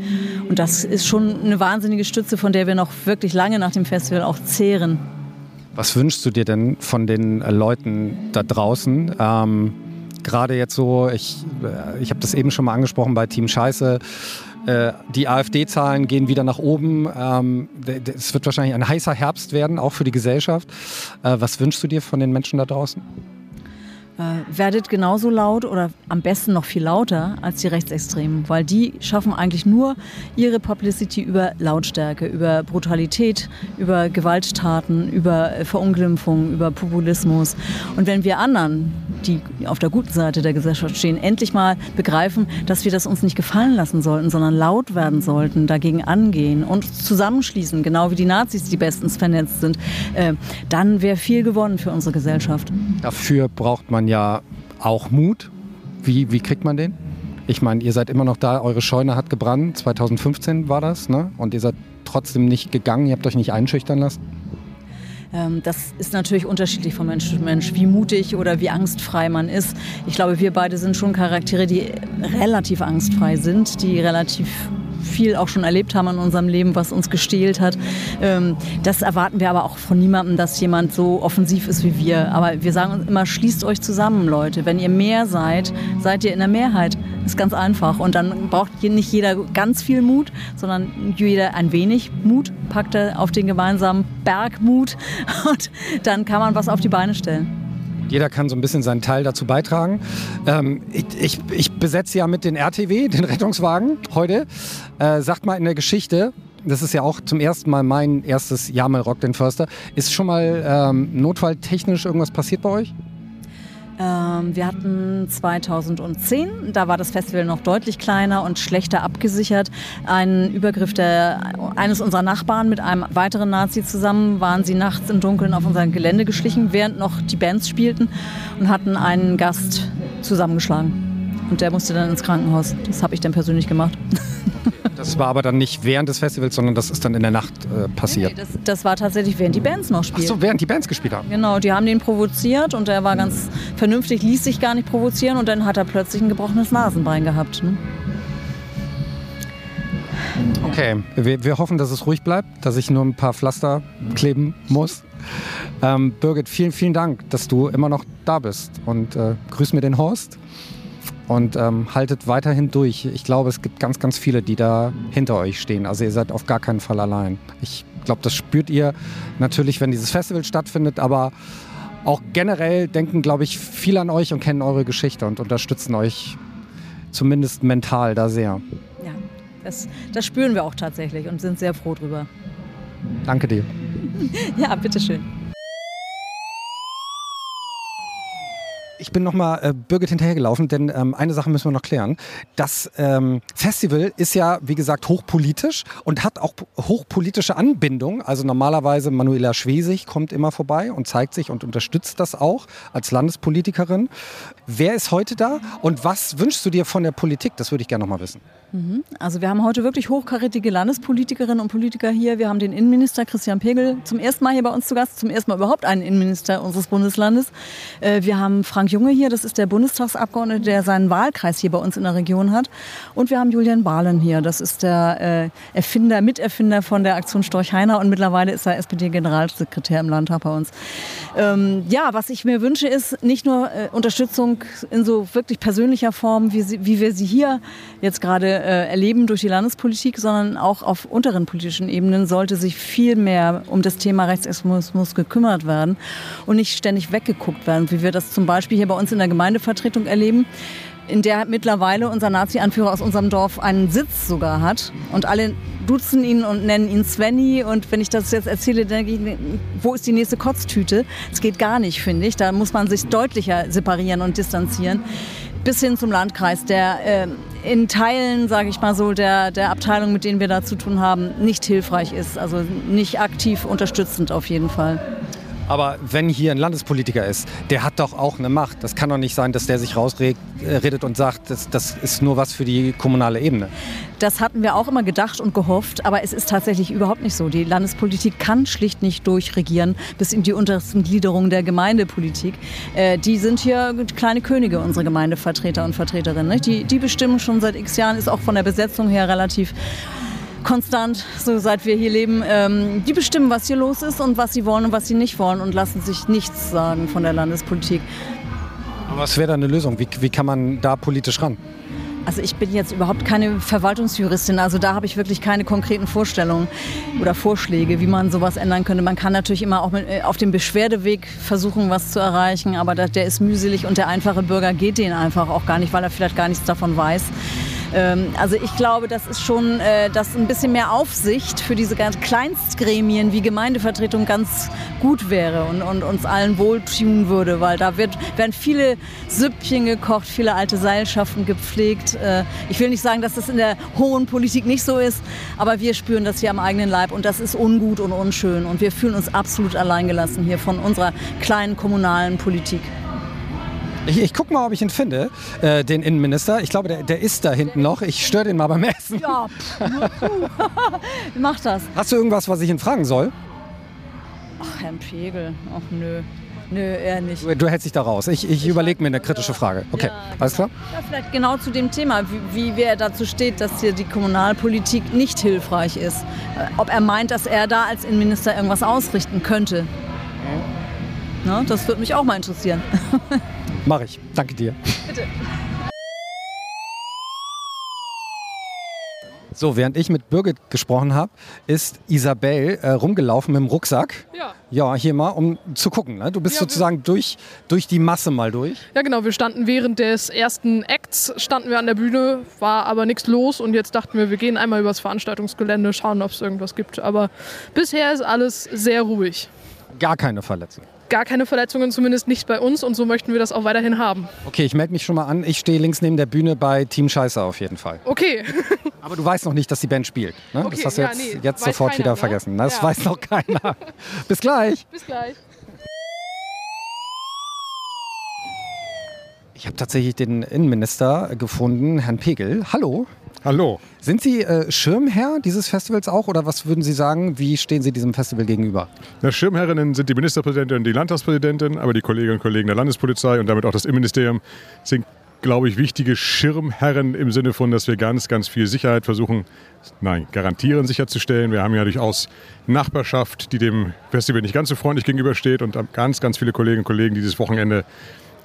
Und das ist schon eine wahnsinnige Stütze, von der wir noch wirklich lange nach dem Festival auch zehren. Was wünschst du dir denn von den Leuten da draußen? Ähm gerade jetzt so, ich, äh, ich habe das eben schon mal angesprochen bei Team Scheiße, äh, die AfD-Zahlen gehen wieder nach oben. Ähm, es wird wahrscheinlich ein heißer Herbst werden, auch für die Gesellschaft. Äh, was wünschst du dir von den Menschen da draußen? Äh, werdet genauso laut oder am besten noch viel lauter als die Rechtsextremen, weil die schaffen eigentlich nur ihre Publicity über Lautstärke, über Brutalität, über Gewalttaten, über äh, Verunglimpfung, über Populismus. Und wenn wir anderen, die auf der guten Seite der Gesellschaft stehen, endlich mal begreifen, dass wir das uns nicht gefallen lassen sollten, sondern laut werden sollten, dagegen angehen und zusammenschließen, genau wie die Nazis, die bestens vernetzt sind, äh, dann wäre viel gewonnen für unsere Gesellschaft. Dafür braucht man ja auch Mut. Wie, wie kriegt man den? Ich meine, ihr seid immer noch da, eure Scheune hat gebrannt, 2015 war das, ne? Und ihr seid trotzdem nicht gegangen, ihr habt euch nicht einschüchtern lassen? Ähm, das ist natürlich unterschiedlich von Mensch zu Mensch, wie mutig oder wie angstfrei man ist. Ich glaube, wir beide sind schon Charaktere, die relativ angstfrei sind, die relativ viel auch schon erlebt haben in unserem Leben, was uns gestählt hat. Ähm, das erwarten wir aber auch von niemandem, dass jemand so offensiv ist wie wir. Aber wir sagen uns immer, schließt euch zusammen, Leute. Wenn ihr mehr seid, seid ihr in der Mehrheit. Ist ganz einfach. Und dann braucht nicht jeder ganz viel Mut, sondern jeder ein wenig Mut, packt er auf den gemeinsamen Berg Mut [laughs] und dann kann man was auf die Beine stellen. Jeder kann so ein bisschen seinen Teil dazu beitragen. Ähm, ich, ich, ich, besetze ja mit den RTW, den Rettungswagen, heute. Äh, sagt mal in der Geschichte, das ist ja auch zum ersten Mal mein erstes Jahr mal Rock den Förster. Ist schon mal ähm, notfalltechnisch irgendwas passiert bei euch? Ähm, wir hatten 2010, da war das Festival noch deutlich kleiner und schlechter abgesichert, einen Übergriff der, eines unserer Nachbarn mit einem weiteren Nazi zusammen, waren sie nachts im Dunkeln auf unser Gelände geschlichen, während noch die Bands spielten und hatten einen Gast zusammengeschlagen. Und der musste dann ins Krankenhaus. Das habe ich dann persönlich gemacht. [laughs] Das war aber dann nicht während des Festivals, sondern das ist dann in der Nacht äh, passiert. Nee, das, das, war tatsächlich, während die Bands noch spielen. Ach so, während die Bands gespielt haben. Genau, die haben den provoziert und er war ganz vernünftig, ließ sich gar nicht provozieren und dann hat er plötzlich ein gebrochenes Nasenbein gehabt. Ne? Okay, wir, wir, hoffen, dass es ruhig bleibt, dass ich nur ein paar Pflaster kleben muss. Ähm, Birgit, vielen, vielen Dank, dass du immer noch da bist und äh, grüß mir den Horst und ähm, haltet weiterhin durch. Ich glaube, es gibt ganz, ganz viele, die da hinter euch stehen. Also ihr seid auf gar keinen Fall allein. Ich glaube, das spürt ihr natürlich, wenn dieses Festival stattfindet, aber auch generell denken, glaube ich, viele an euch und kennen eure Geschichte und unterstützen euch zumindest mental da sehr. Ja, das, das spüren wir auch tatsächlich und sind sehr froh drüber. Danke dir. [laughs] ja, bitteschön. Ich bin nochmal äh, Birgit hinterhergelaufen, denn ähm, eine Sache müssen wir noch klären. Das ähm, Festival ist ja, wie gesagt, hochpolitisch und hat auch hochpolitische Anbindung. Also normalerweise Manuela Schwesig kommt immer vorbei und zeigt sich und unterstützt das auch als Landespolitikerin. Wer ist heute da und was wünschst du dir von der Politik? Das würde ich gerne nochmal wissen. Mhm. Also wir haben heute wirklich hochkarätige Landespolitikerinnen und Politiker hier. Wir haben den Innenminister Christian Pegel zum ersten Mal hier bei uns zu Gast, zum ersten Mal überhaupt einen Innenminister unseres Bundeslandes. Äh, wir haben Frank Junge hier, das ist der Bundestagsabgeordnete, der seinen Wahlkreis hier bei uns in der Region hat. Und wir haben Julian Bahlen hier, das ist der äh, Erfinder, Miterfinder von der Aktion Storch Heiner und mittlerweile ist er SPD-Generalsekretär im Landtag bei uns. Ähm, ja, was ich mir wünsche, ist nicht nur äh, Unterstützung in so wirklich persönlicher Form, wie, sie, wie wir sie hier jetzt gerade äh, erleben durch die Landespolitik, sondern auch auf unteren politischen Ebenen sollte sich viel mehr um das Thema Rechtsextremismus gekümmert werden und nicht ständig weggeguckt werden, wie wir das zum Beispiel hier bei uns in der Gemeindevertretung erleben. in der mittlerweile unser Nazi-Anführer aus unserem Dorf einen Sitz sogar hat. Und alle duzen ihn und nennen ihn Svenny. Und wenn ich das jetzt erzähle, denke ich, wo ist die nächste Kotztüte? Es geht gar nicht, finde ich. Da muss man sich deutlicher separieren und distanzieren. Bis hin zum Landkreis, der äh, in Teilen, sage ich mal so, der, der Abteilung, mit denen wir da zu tun haben, nicht hilfreich ist. Also nicht aktiv unterstützend auf jeden Fall. Aber wenn hier ein Landespolitiker ist, der hat doch auch eine Macht. Das kann doch nicht sein, dass der sich rausredet äh, und sagt, das, das ist nur was für die kommunale Ebene. Das hatten wir auch immer gedacht und gehofft, aber es ist tatsächlich überhaupt nicht so. Die Landespolitik kann schlicht nicht durchregieren bis in die untersten Gliederungen der Gemeindepolitik. Äh, die sind hier kleine Könige, unsere Gemeindevertreter und Vertreterinnen. Die, die bestimmen schon seit x Jahren, ist auch von der Besetzung her relativ konstant, so seit wir hier leben. Ähm, die bestimmen, was hier los ist und was sie wollen und was sie nicht wollen und lassen sich nichts sagen von der Landespolitik. Was wäre da eine Lösung? Wie, wie kann man da politisch ran? Also ich bin jetzt überhaupt keine Verwaltungsjuristin, also da habe ich wirklich keine konkreten Vorstellungen oder Vorschläge, wie man sowas ändern könnte. Man kann natürlich immer auch mit, äh, auf dem Beschwerdeweg versuchen, was zu erreichen, aber der ist mühselig und der einfache Bürger geht den einfach auch gar nicht, weil er vielleicht gar nichts davon weiß. Ähm, also ich glaube, das ist schon, äh, dass ein bisschen mehr Aufsicht für diese ganz Kleinstgremien wie Gemeindevertretung ganz gut wäre und, und uns allen wohltun würde, weil da wird, werden viele Süppchen gekocht, viele alte Seilschaften gepflegt. Äh, ich will nicht sagen, dass das in der hohen Politik nicht so ist, aber wir spüren das hier am eigenen Leib und das ist ungut und unschön und wir fühlen uns absolut alleingelassen hier von unserer kleinen kommunalen Politik. Ich, ich guck mal, ob ich ihn finde, äh, den Innenminister. Ich glaube, der, der ist da hinten noch. Ich störe den mal beim Essen. Ja, [laughs] mach das. Hast du irgendwas, was ich ihn fragen soll? Ach, Herrn Pegel. Ach, nö. Nö, eher nicht. Du, du hältst dich da raus. Ich, ich überlege mir eine kritische Frage. Okay, ja, alles klar? Ja, vielleicht genau zu dem Thema, wie, wie er dazu steht, dass hier die Kommunalpolitik nicht hilfreich ist. Äh, ob er meint, dass er da als Innenminister irgendwas ausrichten könnte. Na, das würde mich auch mal interessieren. [laughs] Mach ich. Danke dir. Bitte. So, während ich mit Birgit gesprochen habe, ist Isabel äh, rumgelaufen mit dem Rucksack. Ja. Ja, hier mal, um zu gucken. Ne? Du bist ja, sozusagen durch, durch die Masse mal durch. Ja, genau. Wir standen während des ersten Acts, standen wir an der Bühne, war aber nichts los und jetzt dachten wir, wir gehen einmal übers Veranstaltungsgelände, schauen, ob es irgendwas gibt. Aber bisher ist alles sehr ruhig. Gar keine Verletzung gar keine Verletzungen, zumindest nicht bei uns und so möchten wir das auch weiterhin haben. Okay, ich melde mich schon mal an. Ich stehe links neben der Bühne bei Team Scheiße auf jeden Fall. Okay. [laughs] Aber du weißt noch nicht, dass die Band spielt. Ne? Okay, das hast du ja, jetzt, nee, jetzt sofort keiner, wieder ne? vergessen. Das ja. weiß noch keiner. [laughs] Bis gleich. Bis gleich. Ich habe tatsächlich den Innenminister gefunden, Herrn Pegel. Hallo. Hallo. Sind Sie äh, Schirmherr dieses Festivals auch oder was würden Sie sagen, wie stehen Sie diesem Festival gegenüber? Na, Schirmherrinnen sind die Ministerpräsidentin und die Landtagspräsidentin, aber die Kolleginnen und Kollegen der Landespolizei und damit auch das Innenministerium sind, glaube ich, wichtige Schirmherren im Sinne von, dass wir ganz, ganz viel Sicherheit versuchen, nein, garantieren sicherzustellen. Wir haben ja durchaus Nachbarschaft, die dem Festival nicht ganz so freundlich gegenübersteht und ganz, ganz viele Kolleginnen und Kollegen, die dieses Wochenende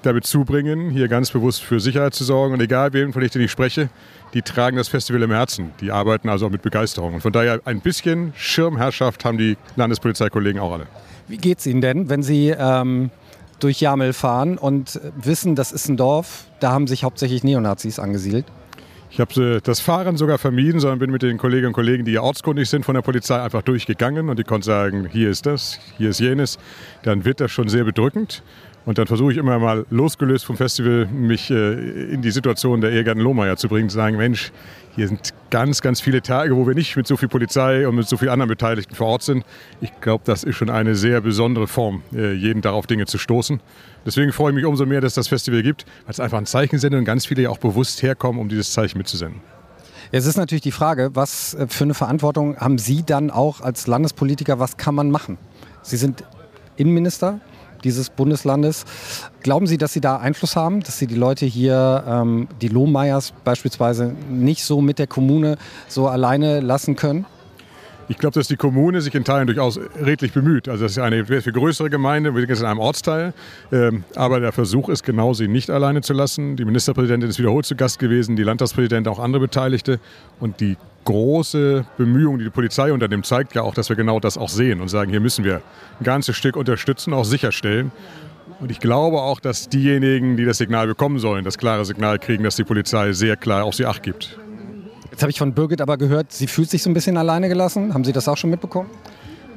damit zubringen, hier ganz bewusst für Sicherheit zu sorgen. Und egal, wem von ich, den ich spreche, die tragen das Festival im Herzen. Die arbeiten also auch mit Begeisterung. Und von daher ein bisschen Schirmherrschaft haben die Landespolizeikollegen auch alle. Wie geht es Ihnen denn, wenn Sie ähm, durch Jamel fahren und wissen, das ist ein Dorf, da haben sich hauptsächlich Neonazis angesiedelt? Ich habe das Fahren sogar vermieden, sondern bin mit den Kolleginnen und Kollegen, die ortskundig sind von der Polizei, einfach durchgegangen und die konnten sagen, hier ist das, hier ist jenes. Dann wird das schon sehr bedrückend. Und dann versuche ich immer mal losgelöst vom Festival, mich äh, in die Situation der Ehegatten Lohmeier zu bringen, zu sagen, Mensch, hier sind ganz, ganz viele Tage, wo wir nicht mit so viel Polizei und mit so vielen anderen Beteiligten vor Ort sind. Ich glaube, das ist schon eine sehr besondere Form, äh, jeden Tag auf Dinge zu stoßen. Deswegen freue ich mich umso mehr, dass das Festival gibt, es einfach ein Zeichen sendet und ganz viele ja auch bewusst herkommen, um dieses Zeichen mitzusenden. Jetzt ist natürlich die Frage, was äh, für eine Verantwortung haben Sie dann auch als Landespolitiker, was kann man machen? Sie sind Innenminister, dieses Bundeslandes. Glauben Sie, dass Sie da Einfluss haben, dass Sie die Leute hier, ähm, die Lohmeyers beispielsweise, nicht so mit der Kommune so alleine lassen können? Ich glaube, dass die Kommune sich in Teilen durchaus redlich bemüht. Also das ist eine viel größere Gemeinde, wir sind jetzt in einem Ortsteil. Ähm, aber der Versuch ist genau, sie nicht alleine zu lassen. Die Ministerpräsidentin ist wiederholt zu Gast gewesen, die Landtagspräsidentin, auch andere Beteiligte. Und die große Bemühung, die die Polizei unternimmt, zeigt ja auch, dass wir genau das auch sehen und sagen, hier müssen wir ein ganzes Stück unterstützen, auch sicherstellen. Und ich glaube auch, dass diejenigen, die das Signal bekommen sollen, das klare Signal kriegen, dass die Polizei sehr klar auf sie Acht gibt. Jetzt habe ich von Birgit aber gehört, sie fühlt sich so ein bisschen alleine gelassen. Haben Sie das auch schon mitbekommen?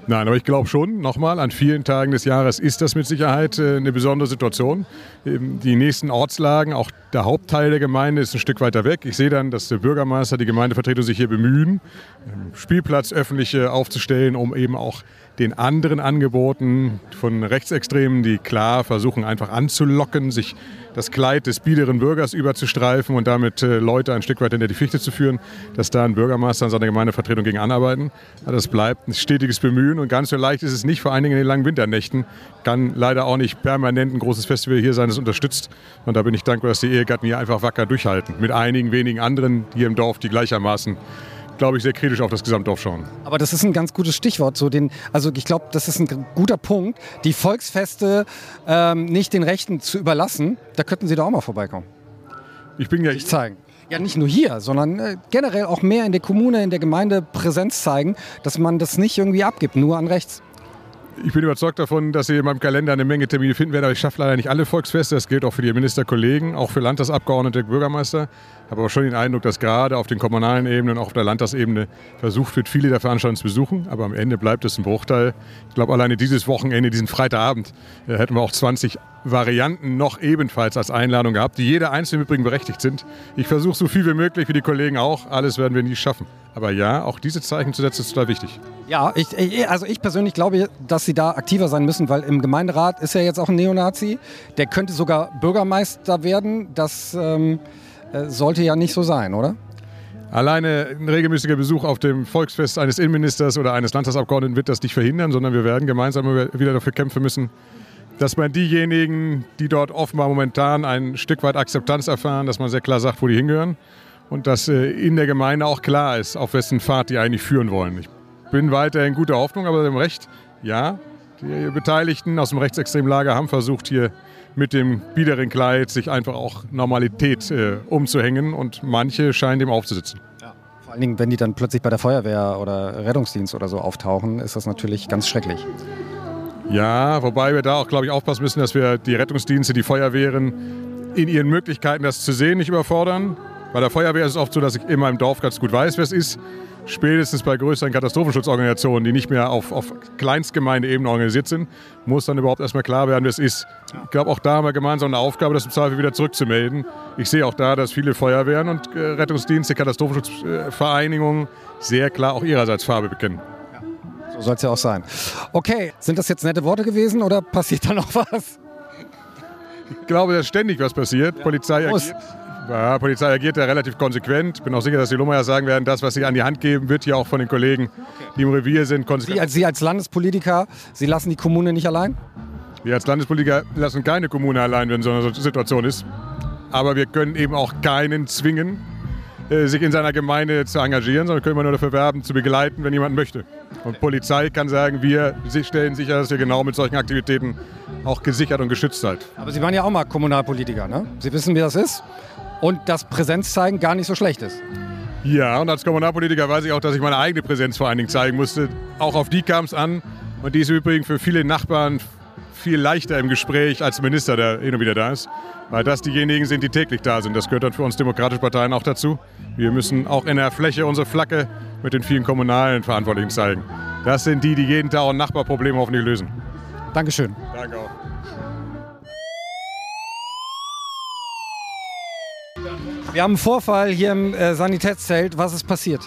Nein, aber ich glaube schon, nochmal, an vielen Tagen des Jahres ist das mit Sicherheit äh, eine besondere Situation. Ähm, Die nächsten Ortslagen, auch der Hauptteil der Gemeinde ist ein Stück weiter weg. Ich sehe dann, dass der Bürgermeister, die Gemeindevertretung sich hier bemühen, ähm, Spielplatz öffentliche aufzustellen, um eben auch den anderen Angeboten von Rechtsextremen, die klar versuchen einfach anzulocken, sich das Kleid des biederen Bürgers überzustreifen und damit äh, Leute ein Stück weit hinter die Fichte zu führen, dass da ein Bürgermeister und seine Gemeindevertretung gegen anarbeiten. Das bleibt ein stetiges Bemühen und ganz so leicht ist es nicht, vor allen Dingen in den langen Winternächten. Kann leider auch nicht permanent ein großes Festival hier sein, das unterstützt. Und da bin ich dankbar, dass die Ehegatten hier einfach wacker durchhalten. Mit einigen wenigen anderen hier im Dorf, die gleichermaßen, glaube ich, sehr kritisch auf das Gesamtdorf schauen. Aber das ist ein ganz gutes Stichwort. So den, also ich glaube, das ist ein guter Punkt, die Volksfeste ähm, nicht den Rechten zu überlassen. Da könnten Sie doch auch mal vorbeikommen. Ich bin ja sich zeigen. Ja, nicht nur hier, sondern äh, generell auch mehr in der Kommune, in der Gemeinde Präsenz zeigen, dass man das nicht irgendwie abgibt, nur an rechts. Ich bin überzeugt davon, dass Sie in meinem Kalender eine Menge Termine finden werden, aber ich schaffe leider nicht alle Volksfeste. Das gilt auch für die Ministerkollegen, auch für Landtagsabgeordnete, Bürgermeister. Habe aber schon den Eindruck, dass gerade auf den kommunalen Ebenen, auch auf der Landtagsebene versucht wird, viele der Veranstaltungen zu besuchen. Aber am Ende bleibt es ein Bruchteil. Ich glaube, alleine dieses Wochenende, diesen Freitagabend, äh, hätten wir auch 20 Varianten noch ebenfalls als Einladung gehabt, die jeder einzelne im berechtigt sind. Ich versuche so viel wie möglich, wie die Kollegen auch. Alles werden wir nie schaffen. Aber ja, auch diese Zeichen zu setzen, ist total wichtig. Ja, ich, also ich persönlich glaube, dass Sie da aktiver sein müssen, weil im Gemeinderat ist ja jetzt auch ein Neonazi. Der könnte sogar Bürgermeister werden. Das ähm, äh, sollte ja nicht so sein, oder? Alleine ein regelmäßiger Besuch auf dem Volksfest eines Innenministers oder eines Landtagsabgeordneten wird das nicht verhindern, sondern wir werden gemeinsam wieder dafür kämpfen müssen, dass man diejenigen, die dort offenbar momentan ein Stück weit Akzeptanz erfahren, dass man sehr klar sagt, wo die hingehören und dass äh, in der Gemeinde auch klar ist, auf wessen Pfad die eigentlich führen wollen. Ich bin weiterhin guter Hoffnung, aber dem Recht, ja, die Beteiligten aus dem rechtsextremen Lager haben versucht, hier mit dem biederen Kleid sich einfach auch Normalität äh, umzuhängen und manche scheinen dem aufzusitzen. Vor allen Dingen, wenn die dann plötzlich bei der Feuerwehr oder Rettungsdienst oder so auftauchen, ist das natürlich ganz schrecklich. Ja, wobei wir da auch, glaube ich, aufpassen müssen, dass wir die Rettungsdienste, die Feuerwehren in ihren Möglichkeiten, das zu sehen, nicht überfordern. Bei der Feuerwehr ist es oft so, dass ich in meinem Dorf ganz gut weiß, wer es ist. Spätestens bei größeren Katastrophenschutzorganisationen, die nicht mehr auf, auf Kleinstgemeindeebene organisiert sind, muss dann überhaupt erstmal klar werden, wer es ist. Ich glaube, auch da haben wir gemeinsam eine Aufgabe, das im Zweifel wieder zurückzumelden. Ich sehe auch da, dass viele Feuerwehren und äh, Rettungsdienste, Katastrophenschutzvereinigungen sehr klar auch ihrerseits Farbe bekennen. So soll es ja auch sein. Okay, sind das jetzt nette Worte gewesen oder passiert da noch was? Ich glaube, dass ständig was passiert. Polizei Muss. agiert, ja, Polizei agiert ja relativ konsequent. Bin auch sicher, dass die Lummer sagen werden, das, was sie an die Hand geben, wird hier auch von den Kollegen, die im Revier sind, Sie konsequent. als, Sie als Landespolitiker, Sie lassen die Kommune nicht allein? Wir als Landespolitiker lassen keine Kommune allein, wenn so eine Situation ist. Aber wir können eben auch keinen zwingen, äh, sich in seiner Gemeinde zu engagieren, sondern können immer nur dafür werben, zu begleiten, wenn jemand möchte. Und Polizei kann sagen, wir stellen sicher, dass ihr genau mit solchen Aktivitäten auch gesichert und geschützt seid. Aber Sie waren ja auch mal Kommunalpolitiker, ne? Sie wissen, wie das ist. Und dass Präsenzzeigen gar nicht so schlecht ist. Ja, und als Kommunalpolitiker weiß ich auch, dass ich meine eigene Präsenz vor allen Dingen zeigen musste. Auch auf die kam es an. Und die ist übrigens für viele Nachbarn viel leichter im Gespräch als Minister, der hin und wieder da ist. Weil das diejenigen sind, die täglich da sind. Das gehört dann für uns demokratische Parteien auch dazu. Wir müssen auch in der Fläche unsere Flagge mit den vielen kommunalen Verantwortlichen zeigen. Das sind die, die jeden Tag auch Nachbarprobleme hoffentlich lösen. Dankeschön. Danke auch. Wir haben einen Vorfall hier im äh, Sanitätszelt. Was ist passiert?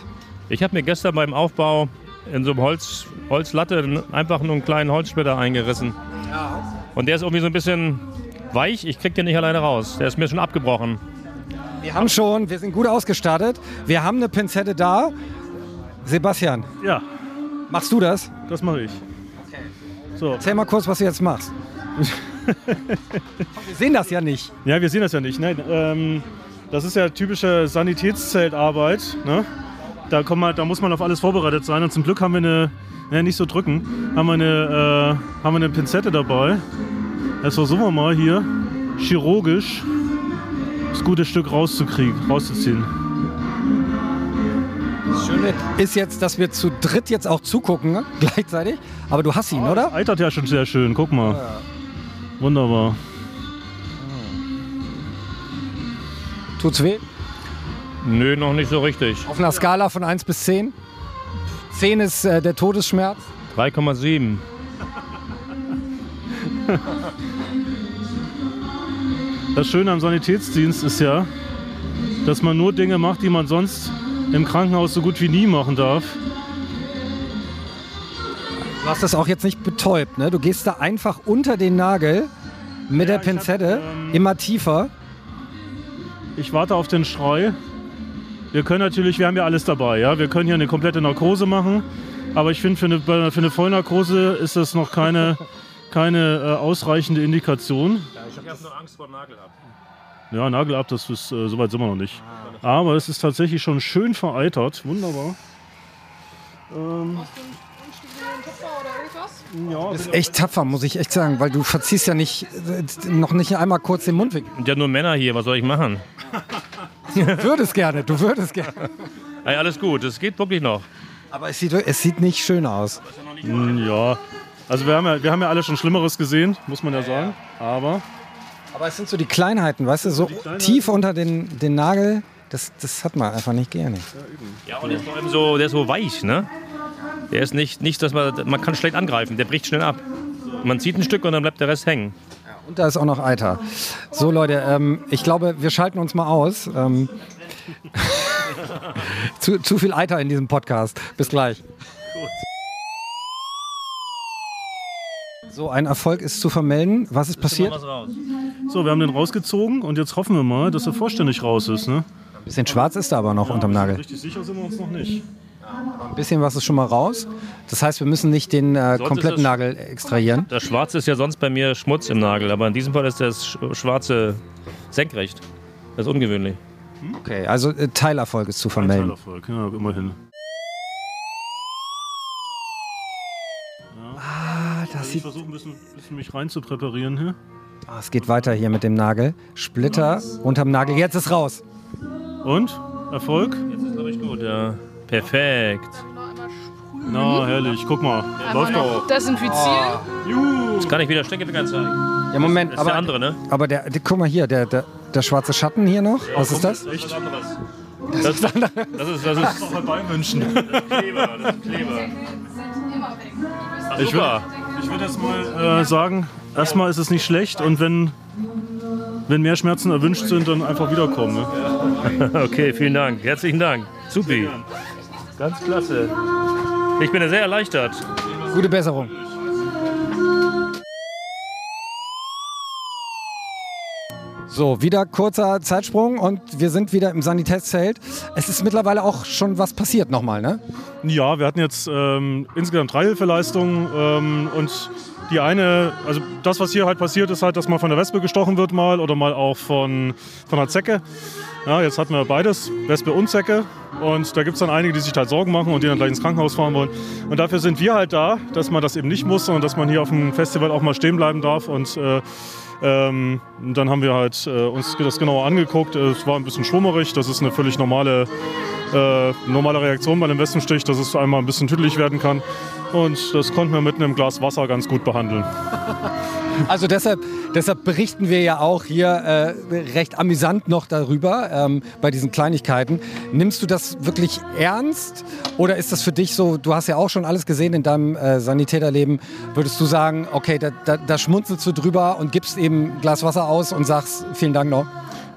Ich habe mir gestern beim Aufbau in so einem Holz, Holzlatte einfach nur einen kleinen Holzsplitter eingerissen. Und der ist irgendwie so ein bisschen weich. Ich krieg den nicht alleine raus. Der ist mir schon abgebrochen. Wir haben schon, wir sind gut ausgestattet. Wir haben eine Pinzette da. Sebastian. Ja. Machst du das? Das mache ich. So. Erzähl mal kurz, was du jetzt machst. [laughs] wir sehen das ja nicht. Ja, wir sehen das ja nicht. Nein, ähm, das ist ja typische Sanitätszeltarbeit. Ne? Da, kommt man, da muss man auf alles vorbereitet sein. Und zum Glück haben wir eine, ne, nicht so drücken, haben wir eine, äh, haben wir eine Pinzette dabei. Jetzt versuchen wir mal hier chirurgisch das gute Stück rauszukriegen, rauszuziehen. Das Schöne ist jetzt, dass wir zu dritt jetzt auch zugucken, ne? [laughs] gleichzeitig. Aber du hast ihn, oder? Eitert ja schon sehr schön, guck mal. Wunderbar. Tut's weh? Nö, noch nicht so richtig. Auf einer Skala von 1 bis 10? 10 ist äh, der Todesschmerz. 3,7. Das Schöne am Sanitätsdienst ist ja, dass man nur Dinge macht, die man sonst im Krankenhaus so gut wie nie machen darf. Du hast das auch jetzt nicht betäubt, ne? Du gehst da einfach unter den Nagel mit der Pinzette immer tiefer. Ich warte auf den Schrei. Wir können natürlich, wir haben ja alles dabei, ja. Wir können hier eine komplette Narkose machen, aber ich finde, für eine, für eine Vollnarkose ist das noch keine, keine äh, ausreichende Indikation. Ich habe nur Angst vor Nagelab. Ja, Nagel ab, das ist, äh, soweit sind wir noch nicht. Aber es ist tatsächlich schon schön vereitert. Wunderbar. Ähm, ja, Das ist echt tapfer, muss ich echt sagen, weil du verziehst ja nicht noch nicht einmal kurz den Mund weg. Sind ja nur Männer hier, was soll ich machen? Du würdest gerne, du würdest gerne. Ey, alles gut, es geht wirklich noch. Aber es sieht, es sieht nicht schön aus. Mm, Ja, also wir haben ja, wir haben ja alle schon Schlimmeres gesehen, muss man ja sagen. Aber Aber es sind so die Kleinheiten, weißt du, so tief unter den, den Nagel, das, das hat man einfach nicht gerne. Ja, und der ist vor allem so, der ist so weich, ne? Der ist nicht, nicht dass man, man kann schlecht angreifen, der bricht schnell ab. Man zieht ein Stück und dann bleibt der Rest hängen. Und da ist auch noch Eiter. So Leute, ähm, ich glaube, wir schalten uns mal aus. Ähm, [laughs] zu, zu viel Eiter in diesem Podcast. Bis gleich. So, ein Erfolg ist zu vermelden. Was ist passiert? so, wir haben den rausgezogen und jetzt hoffen wir mal, dass er vollständig raus ist. Ne? Ein bisschen schwarz ist da aber noch unterm Nagel. Richtig sicher sind wir uns noch nicht. Ein bisschen was ist schon mal raus. Das heißt, wir müssen nicht den äh, kompletten Nagel extrahieren. Das Schwarze ist ja sonst bei mir Schmutz im Nagel, aber in diesem Fall ist das Sch- Schwarze senkrecht. Das ist ungewöhnlich. Okay, also äh, Teilerfolg ist zu vermelden. Teilerfolg, ja, immerhin. Ah, das Ich sieht. versuche ein bisschen, bisschen mich rein zu präparieren hier. Ah, es geht weiter hier mit dem Nagel. Splitter unterm Nagel. Jetzt ist raus. Und? Erfolg? Jetzt ist glaube ich gut, ja. Perfekt. Na, herrlich. Guck mal. Läuft doch. Desinfizieren. Jetzt kann ich wieder Steckefinger zeigen. Ja, Moment, Das ist aber, der andere, ne? aber der, der, guck mal hier, der, der, der schwarze Schatten hier noch. Was ist das? Echt? Das, das, ist, das ist Noch bei München. Kleber, das ist Kleber. Ach, Ich würde ich würd jetzt mal äh, sagen, erstmal ist es nicht schlecht und wenn, wenn mehr Schmerzen erwünscht sind, dann einfach wiederkommen. Ne? [laughs] Okay, vielen Dank. Herzlichen Dank. Supi. Ganz klasse. Ich bin ja sehr erleichtert. Gute Besserung. So, wieder kurzer Zeitsprung und wir sind wieder im Sanitätszelt. Es ist mittlerweile auch schon was passiert nochmal, ne? Ja, wir hatten jetzt ähm, insgesamt drei Hilfeleistungen ähm, und die eine, also das, was hier halt passiert, ist halt, dass man von der Wespe gestochen wird mal oder mal auch von, von einer Zecke. Ja, jetzt hatten wir beides, Wespe und Zecke. Und da gibt es dann einige, die sich halt Sorgen machen und die dann gleich ins Krankenhaus fahren wollen. Und dafür sind wir halt da, dass man das eben nicht muss, sondern dass man hier auf dem Festival auch mal stehen bleiben darf. Und äh, ähm, dann haben wir halt äh, uns das genauer angeguckt. Es war ein bisschen schwummerig. Das ist eine völlig normale, äh, normale Reaktion bei einem Wespenstich, dass es einmal ein bisschen tüdelig werden kann. Und das konnten wir mit einem Glas Wasser ganz gut behandeln. [laughs] Also deshalb, deshalb berichten wir ja auch hier äh, recht amüsant noch darüber, ähm, bei diesen Kleinigkeiten. Nimmst du das wirklich ernst? Oder ist das für dich so, du hast ja auch schon alles gesehen in deinem äh, Sanitäterleben, würdest du sagen, okay, da, da, da schmunzelst du drüber und gibst eben ein Glas Wasser aus und sagst, vielen Dank noch?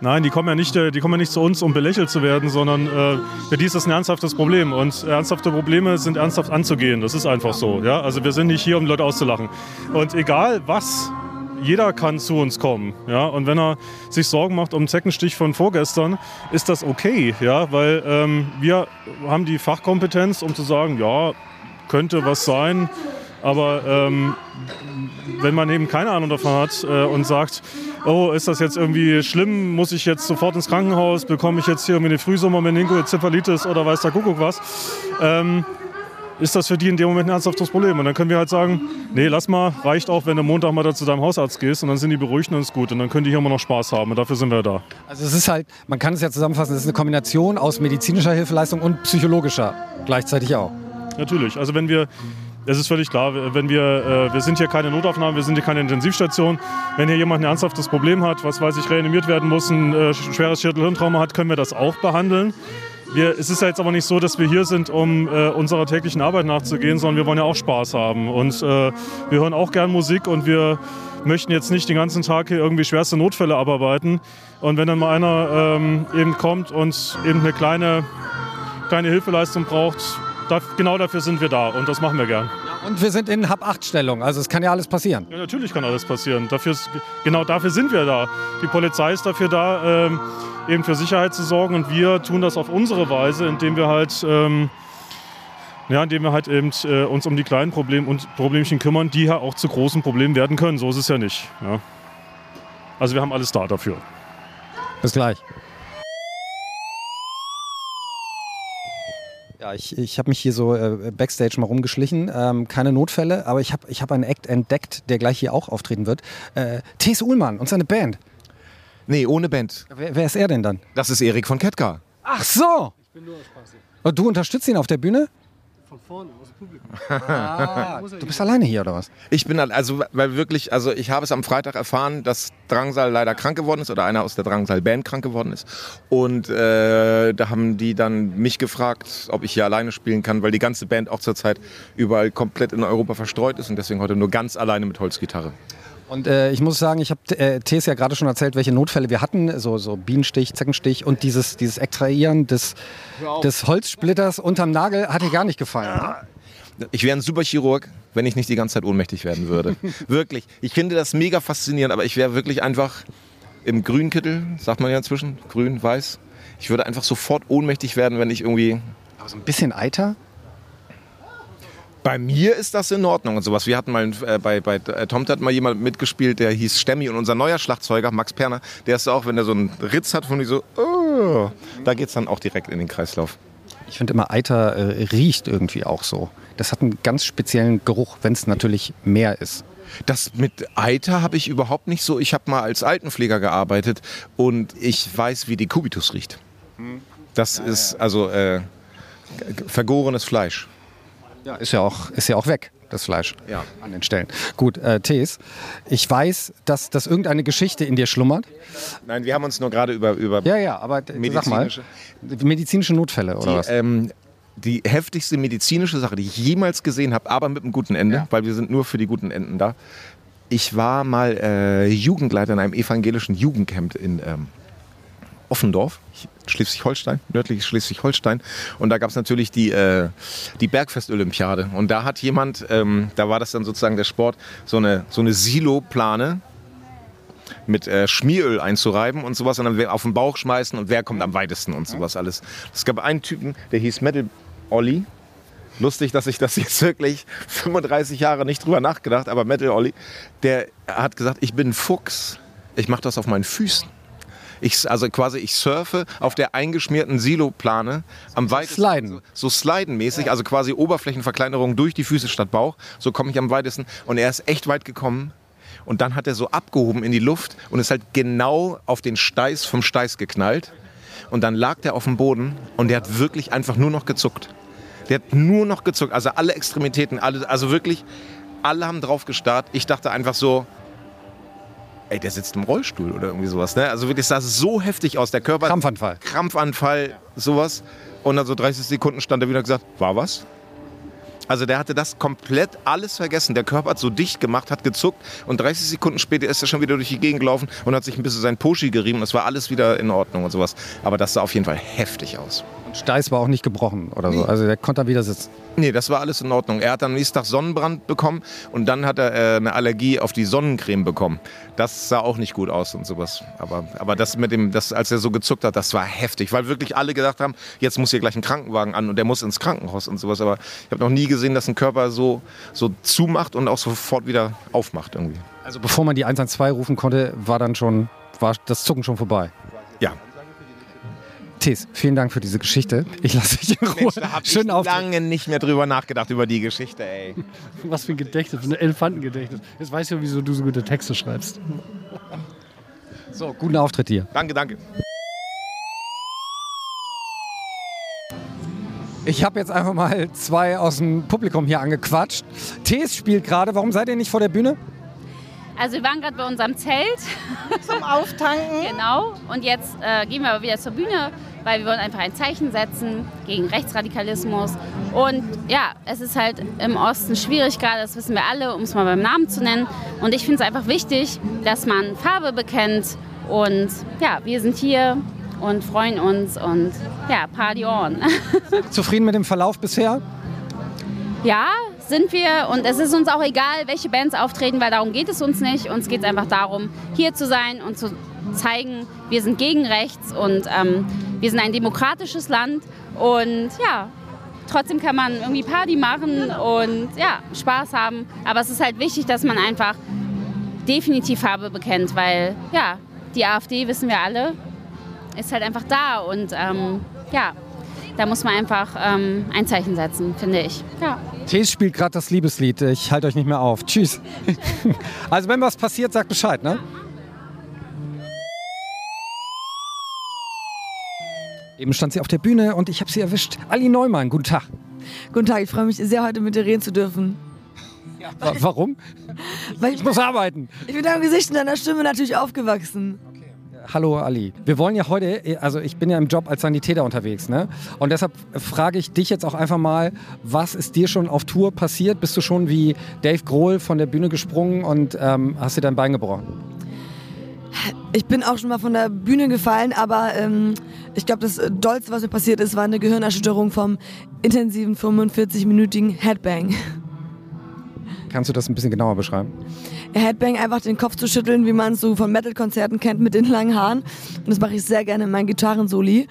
Nein, die kommen ja nicht, äh, die kommen ja nicht zu uns, um belächelt zu werden, sondern äh, für die ist das ein ernsthaftes Problem. Und ernsthafte Probleme sind ernsthaft anzugehen. Das ist einfach so. Ja? Also wir sind nicht hier, um Leute auszulachen. Und egal was, jeder kann zu uns kommen. Ja? Und wenn er sich Sorgen macht um einen Zeckenstich von vorgestern, ist das okay. Ja? Weil ähm, wir haben die Fachkompetenz, um zu sagen, ja, könnte was sein. Aber ähm, wenn man eben keine Ahnung davon hat äh, und sagt, oh, ist das jetzt irgendwie schlimm, muss ich jetzt sofort ins Krankenhaus, bekomme ich jetzt hier irgendwie eine Frühsommer-Meningoenzephalitis oder weiß der Kuckuck was, ähm, ist das für die in dem Moment ein ernsthaftes Problem. Und dann können wir halt sagen, nee, lass mal, reicht auch, wenn du Montag mal da zu deinem Hausarzt gehst und dann sind die beruhigt und ist gut. Und dann können die hier immer noch Spaß haben und dafür sind wir da. Also es ist halt, man kann es ja zusammenfassen, es ist eine Kombination aus medizinischer Hilfeleistung und psychologischer gleichzeitig auch. Natürlich. Also wenn wir, es ist völlig klar, wenn wir, äh, wir sind hier keine Notaufnahme, wir sind hier keine Intensivstation. Wenn hier jemand ein ernsthaftes Problem hat, was weiß ich, reanimiert werden muss, ein äh, schweres Schädelhirntrauma hat, können wir das auch behandeln. Wir, es ist ja jetzt aber nicht so, dass wir hier sind, um äh, unserer täglichen Arbeit nachzugehen, sondern wir wollen ja auch Spaß haben. Und äh, wir hören auch gern Musik und wir möchten jetzt nicht den ganzen Tag hier irgendwie schwerste Notfälle abarbeiten. Und wenn dann mal einer ähm, eben kommt und eben eine kleine, kleine Hilfeleistung braucht, da, genau dafür sind wir da und das machen wir gern. Und wir sind in Hab-8-Stellung, also es kann ja alles passieren. Ja, natürlich kann alles passieren. Dafür ist, genau dafür sind wir da. Die Polizei ist dafür da, ähm, eben für Sicherheit zu sorgen und wir tun das auf unsere Weise, indem wir halt, ähm, ja, indem wir halt eben äh, uns um die kleinen Probleme und Problemchen kümmern, die ja auch zu großen Problemen werden können. So ist es ja nicht. Ja. Also wir haben alles da dafür. Bis gleich. Ja, ich, ich habe mich hier so äh, backstage mal rumgeschlichen. Ähm, keine Notfälle, aber ich habe ich hab einen Act entdeckt, der gleich hier auch auftreten wird. Äh, T.S. Uhlmann und seine Band. Nee, ohne Band. Wer, wer ist er denn dann? Das ist Erik von Ketka. Ach so! Ich bin nur aus Spaß. Und du unterstützt ihn auf der Bühne? Von vorne, aus dem Publikum. [laughs] Ah, du bist alleine hier oder was? Ich bin al- also, weil wirklich, also ich habe es am Freitag erfahren, dass Drangsal leider krank geworden ist oder einer aus der Drangsal-Band krank geworden ist. Und äh, da haben die dann mich gefragt, ob ich hier alleine spielen kann, weil die ganze Band auch zurzeit überall komplett in Europa verstreut ist und deswegen heute nur ganz alleine mit Holzgitarre. Und äh, ich muss sagen, ich habe äh, Thes ja gerade schon erzählt, welche Notfälle wir hatten. So, so Bienenstich, Zeckenstich und dieses, dieses Extrahieren des, des Holzsplitters unterm Nagel hat dir gar nicht gefallen. ne? Ich wäre ein super Chirurg, wenn ich nicht die ganze Zeit ohnmächtig werden würde. [laughs] wirklich. Ich finde das mega faszinierend, aber ich wäre wirklich einfach im Grünkittel, sagt man ja inzwischen, grün, weiß. Ich würde einfach sofort ohnmächtig werden, wenn ich irgendwie. Aber so ein bisschen Eiter? Bei mir ist das in Ordnung und sowas. Wir hatten mal äh, bei, bei äh, Tomt hat mal jemand mitgespielt, der hieß Stemmi und unser neuer Schlagzeuger, Max Perner, der ist auch, wenn er so einen Ritz hat, von die so, oh, da geht's dann auch direkt in den Kreislauf. Ich finde immer, Eiter äh, riecht irgendwie auch so. Das hat einen ganz speziellen Geruch, wenn es natürlich mehr ist. Das mit Eiter habe ich überhaupt nicht so. Ich habe mal als Altenpfleger gearbeitet und ich weiß, wie die Kubitus riecht. Das ist also äh, vergorenes Fleisch. Ja, ist ja auch, ist ja auch weg, das Fleisch. Ja. An den Stellen. Gut, äh, Tees, ich weiß, dass, dass irgendeine Geschichte in dir schlummert. Nein, wir haben uns nur gerade über, über Ja, ja, aber äh, sag mal, medizinische, medizinische Notfälle oder die, was? ähm, die heftigste medizinische Sache, die ich jemals gesehen habe, aber mit einem guten Ende, weil wir sind nur für die guten Enden da. Ich war mal äh, Jugendleiter in einem evangelischen Jugendcamp in ähm, Offendorf, Schleswig-Holstein, nördliches Schleswig-Holstein. Und da gab es natürlich die, äh, die Bergfest-Olympiade. Und da hat jemand, ähm, da war das dann sozusagen der Sport, so eine, so eine Silo-Plane mit äh, Schmieröl einzureiben und sowas und dann auf den Bauch schmeißen und wer kommt am weitesten und sowas alles. Es gab einen Typen, der hieß Metal Olli. Lustig, dass ich das jetzt wirklich 35 Jahre nicht drüber nachgedacht, aber Metal Olli, der hat gesagt, ich bin ein Fuchs, ich mache das auf meinen Füßen. Ich, also quasi, ich surfe auf der eingeschmierten Silo-Plane am weitesten. Sliden. So slidenmäßig, also quasi Oberflächenverkleinerung durch die Füße statt Bauch. So komme ich am weitesten. Und er ist echt weit gekommen. Und dann hat er so abgehoben in die Luft und ist halt genau auf den Steiß vom Steiß geknallt. Und dann lag der auf dem Boden und der hat wirklich einfach nur noch gezuckt. Der hat nur noch gezuckt. Also alle Extremitäten, alle, also wirklich, alle haben drauf gestarrt. Ich dachte einfach so, ey, der sitzt im Rollstuhl oder irgendwie sowas. Ne? Also wirklich, sah so heftig aus. Der Körper. Krampfanfall. Krampfanfall, sowas. Und dann so 30 Sekunden stand er wieder und gesagt, war was? Also der hatte das komplett alles vergessen. Der Körper hat so dicht gemacht, hat gezuckt und 30 Sekunden später ist er schon wieder durch die Gegend gelaufen und hat sich ein bisschen sein Poschi gerieben. Das war alles wieder in Ordnung und sowas. Aber das sah auf jeden Fall heftig aus. Steiß war auch nicht gebrochen oder so. Also der konnte da wieder sitzen. Nee, das war alles in Ordnung. Er hat am nächsten Tag Sonnenbrand bekommen und dann hat er äh, eine Allergie auf die Sonnencreme bekommen. Das sah auch nicht gut aus und sowas. Aber, aber das mit dem, das, als er so gezuckt hat, das war heftig, weil wirklich alle gedacht haben, jetzt muss hier gleich ein Krankenwagen an und der muss ins Krankenhaus und sowas. Aber ich habe noch nie gesehen, dass ein Körper so, so zumacht und auch sofort wieder aufmacht irgendwie. Also bevor man die 112 rufen konnte, war dann schon, war das Zucken schon vorbei. Ja. Tees, vielen Dank für diese Geschichte. Ich lasse dich in Ruhe. Mensch, da habe ich auf. lange nicht mehr drüber nachgedacht, über die Geschichte, ey. Was für ein Gedächtnis, ein Elefantengedächtnis. Jetzt weiß ich ja, wieso du so gute Texte schreibst. So, guten Auftritt hier. Danke, danke. Ich habe jetzt einfach mal zwei aus dem Publikum hier angequatscht. Tees spielt gerade. Warum seid ihr nicht vor der Bühne? Also wir waren gerade bei unserem Zelt. Zum Auftanken. [laughs] genau. Und jetzt äh, gehen wir aber wieder zur Bühne, weil wir wollen einfach ein Zeichen setzen gegen Rechtsradikalismus. Und ja, es ist halt im Osten schwierig gerade, das wissen wir alle, um es mal beim Namen zu nennen. Und ich finde es einfach wichtig, dass man Farbe bekennt. Und ja, wir sind hier und freuen uns und ja, Party on. [laughs] Zufrieden mit dem Verlauf bisher? Ja, sind wir und es ist uns auch egal, welche Bands auftreten, weil darum geht es uns nicht. Uns geht es einfach darum, hier zu sein und zu zeigen, wir sind gegen rechts und ähm, wir sind ein demokratisches Land und ja, trotzdem kann man irgendwie Party machen und ja, Spaß haben. Aber es ist halt wichtig, dass man einfach definitiv Farbe bekennt, weil ja, die AfD, wissen wir alle, ist halt einfach da und ähm, ja, da muss man einfach ähm, ein Zeichen setzen, finde ich. Ja. Tees spielt gerade das Liebeslied. Ich halte euch nicht mehr auf. Tschüss. [laughs] also wenn was passiert, sagt Bescheid, ne? Eben stand sie auf der Bühne und ich habe sie erwischt. Ali Neumann, guten Tag. Guten Tag, ich freue mich sehr, heute mit dir reden zu dürfen. Wa- Warum? Weil Ich muss arbeiten. Ich bin deinem Gesicht und deiner Stimme natürlich aufgewachsen. Hallo Ali. Wir wollen ja heute, also ich bin ja im Job als Sanitäter unterwegs, ne? Und deshalb frage ich dich jetzt auch einfach mal, was ist dir schon auf Tour passiert? Bist du schon wie Dave Grohl von der Bühne gesprungen und ähm, hast dir dein Bein gebrochen? Ich bin auch schon mal von der Bühne gefallen, aber ähm, ich glaube, das Dollste, was mir passiert ist, war eine Gehirnerschütterung vom intensiven 45-minütigen Headbang. Kannst du das ein bisschen genauer beschreiben? Headbang einfach den Kopf zu schütteln, wie man es so von Metal-Konzerten kennt mit den langen Haaren. Und das mache ich sehr gerne in meinen Gitarrensoli.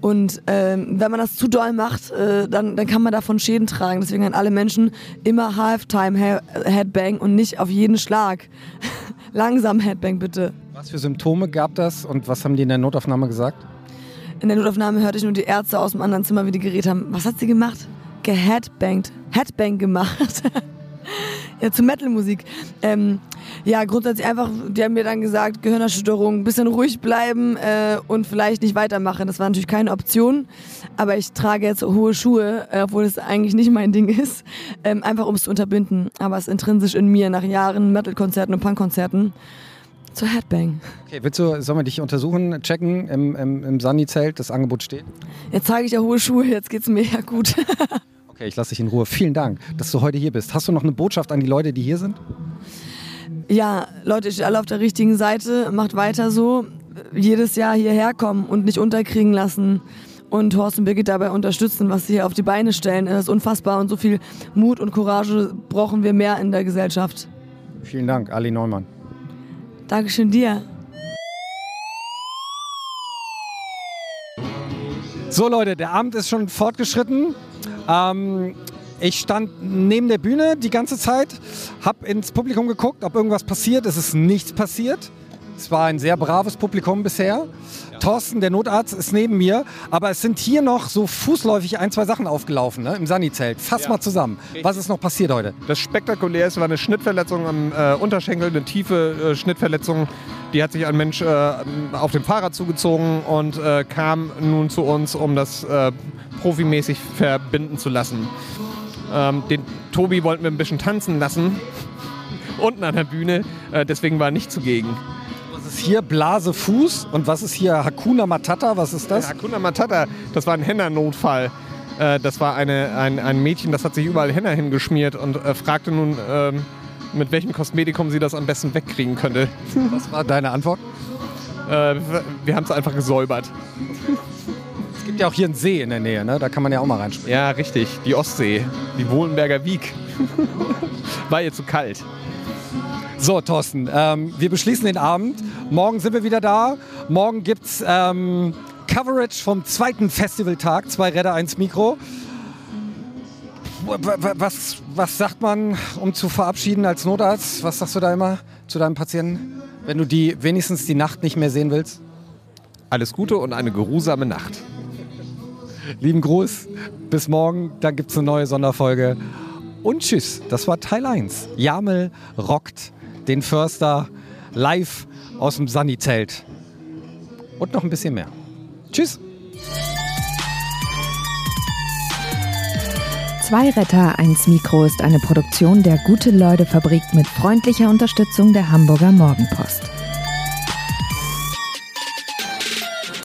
Und ähm, wenn man das zu doll macht, äh, dann, dann kann man davon Schäden tragen. Deswegen an alle Menschen immer Halftime-Headbang und nicht auf jeden Schlag. [laughs] Langsam Headbang bitte. Was für Symptome gab das und was haben die in der Notaufnahme gesagt? In der Notaufnahme hörte ich nur die Ärzte aus dem anderen Zimmer, wie die geredet haben. Was hat sie gemacht? Geheadbangt. Headbang gemacht. [laughs] ja, zu Metalmusik. Ähm, ja, grundsätzlich einfach, die haben mir dann gesagt, Gehirnerschütterung, bisschen ruhig bleiben äh, und vielleicht nicht weitermachen. Das war natürlich keine Option, aber ich trage jetzt hohe Schuhe, äh, obwohl es eigentlich nicht mein Ding ist, ähm, einfach um es zu unterbinden. Aber es ist intrinsisch in mir nach Jahren Metal-Konzerten und Punk-Konzerten zu Headbang. Okay, willst du, sollen wir dich untersuchen, checken im, im, im Sani-Zelt? Das Angebot steht. Jetzt trage ich ja hohe Schuhe, jetzt geht's mir ja gut. [laughs] Okay, ich lasse dich in Ruhe. Vielen Dank, dass du heute hier bist. Hast du noch eine Botschaft an die Leute, die hier sind? Ja, Leute, ihr steht alle auf der richtigen Seite. Macht weiter so. Jedes Jahr hierher kommen und nicht unterkriegen lassen. Und Horst und Birgit dabei unterstützen, was sie hier auf die Beine stellen. Das ist unfassbar. Und so viel Mut und Courage brauchen wir mehr in der Gesellschaft. Vielen Dank, Ali Neumann. Dankeschön dir. So Leute, der Abend ist schon fortgeschritten. Ähm, ich stand neben der Bühne die ganze Zeit, habe ins Publikum geguckt, ob irgendwas passiert. Es ist nichts passiert. Es war ein sehr braves Publikum bisher. Thorsten, der Notarzt, ist neben mir. Aber es sind hier noch so fußläufig ein, zwei Sachen aufgelaufen ne, im Sani-Zelt. Fass mal zusammen. Was ist noch passiert heute? Das Spektakulärste war eine Schnittverletzung am äh, Unterschenkel, eine tiefe äh, Schnittverletzung. Die hat sich ein Mensch äh, auf dem Fahrrad zugezogen und äh, kam nun zu uns, um das äh, profimäßig verbinden zu lassen. Ähm, den Tobi wollten wir ein bisschen tanzen lassen, [laughs] unten an der Bühne, äh, deswegen war er nicht zugegen. Was ist hier Blase Fuß und was ist hier Hakuna Matata? Was ist das? Hakuna Matata, das war ein Henna-Notfall. Äh, das war eine, ein, ein Mädchen, das hat sich überall Henna hingeschmiert und äh, fragte nun, ähm, mit welchem Kosmetikum sie das am besten wegkriegen könnte. Was war deine Antwort? Äh, wir haben es einfach gesäubert. Es gibt ja auch hier einen See in der Nähe, ne? da kann man ja auch mal reinspringen. Ja, richtig. Die Ostsee. Die Wohlenberger Wieg. [laughs] War ihr zu kalt. So, Thorsten, ähm, wir beschließen den Abend. Morgen sind wir wieder da. Morgen gibt es ähm, Coverage vom zweiten Festivaltag, zwei Räder, eins Mikro. Was, was sagt man, um zu verabschieden als Notarzt? Was sagst du da immer zu deinem Patienten, wenn du die wenigstens die Nacht nicht mehr sehen willst? Alles Gute und eine geruhsame Nacht. Lieben Gruß, bis morgen, dann gibt es eine neue Sonderfolge. Und tschüss, das war Teil 1. Jamel rockt den Förster live aus dem Sani-Zelt. Und noch ein bisschen mehr. Tschüss. Zwei Retter, eins Mikro ist eine Produktion der Gute-Leute-Fabrik mit freundlicher Unterstützung der Hamburger Morgenpost.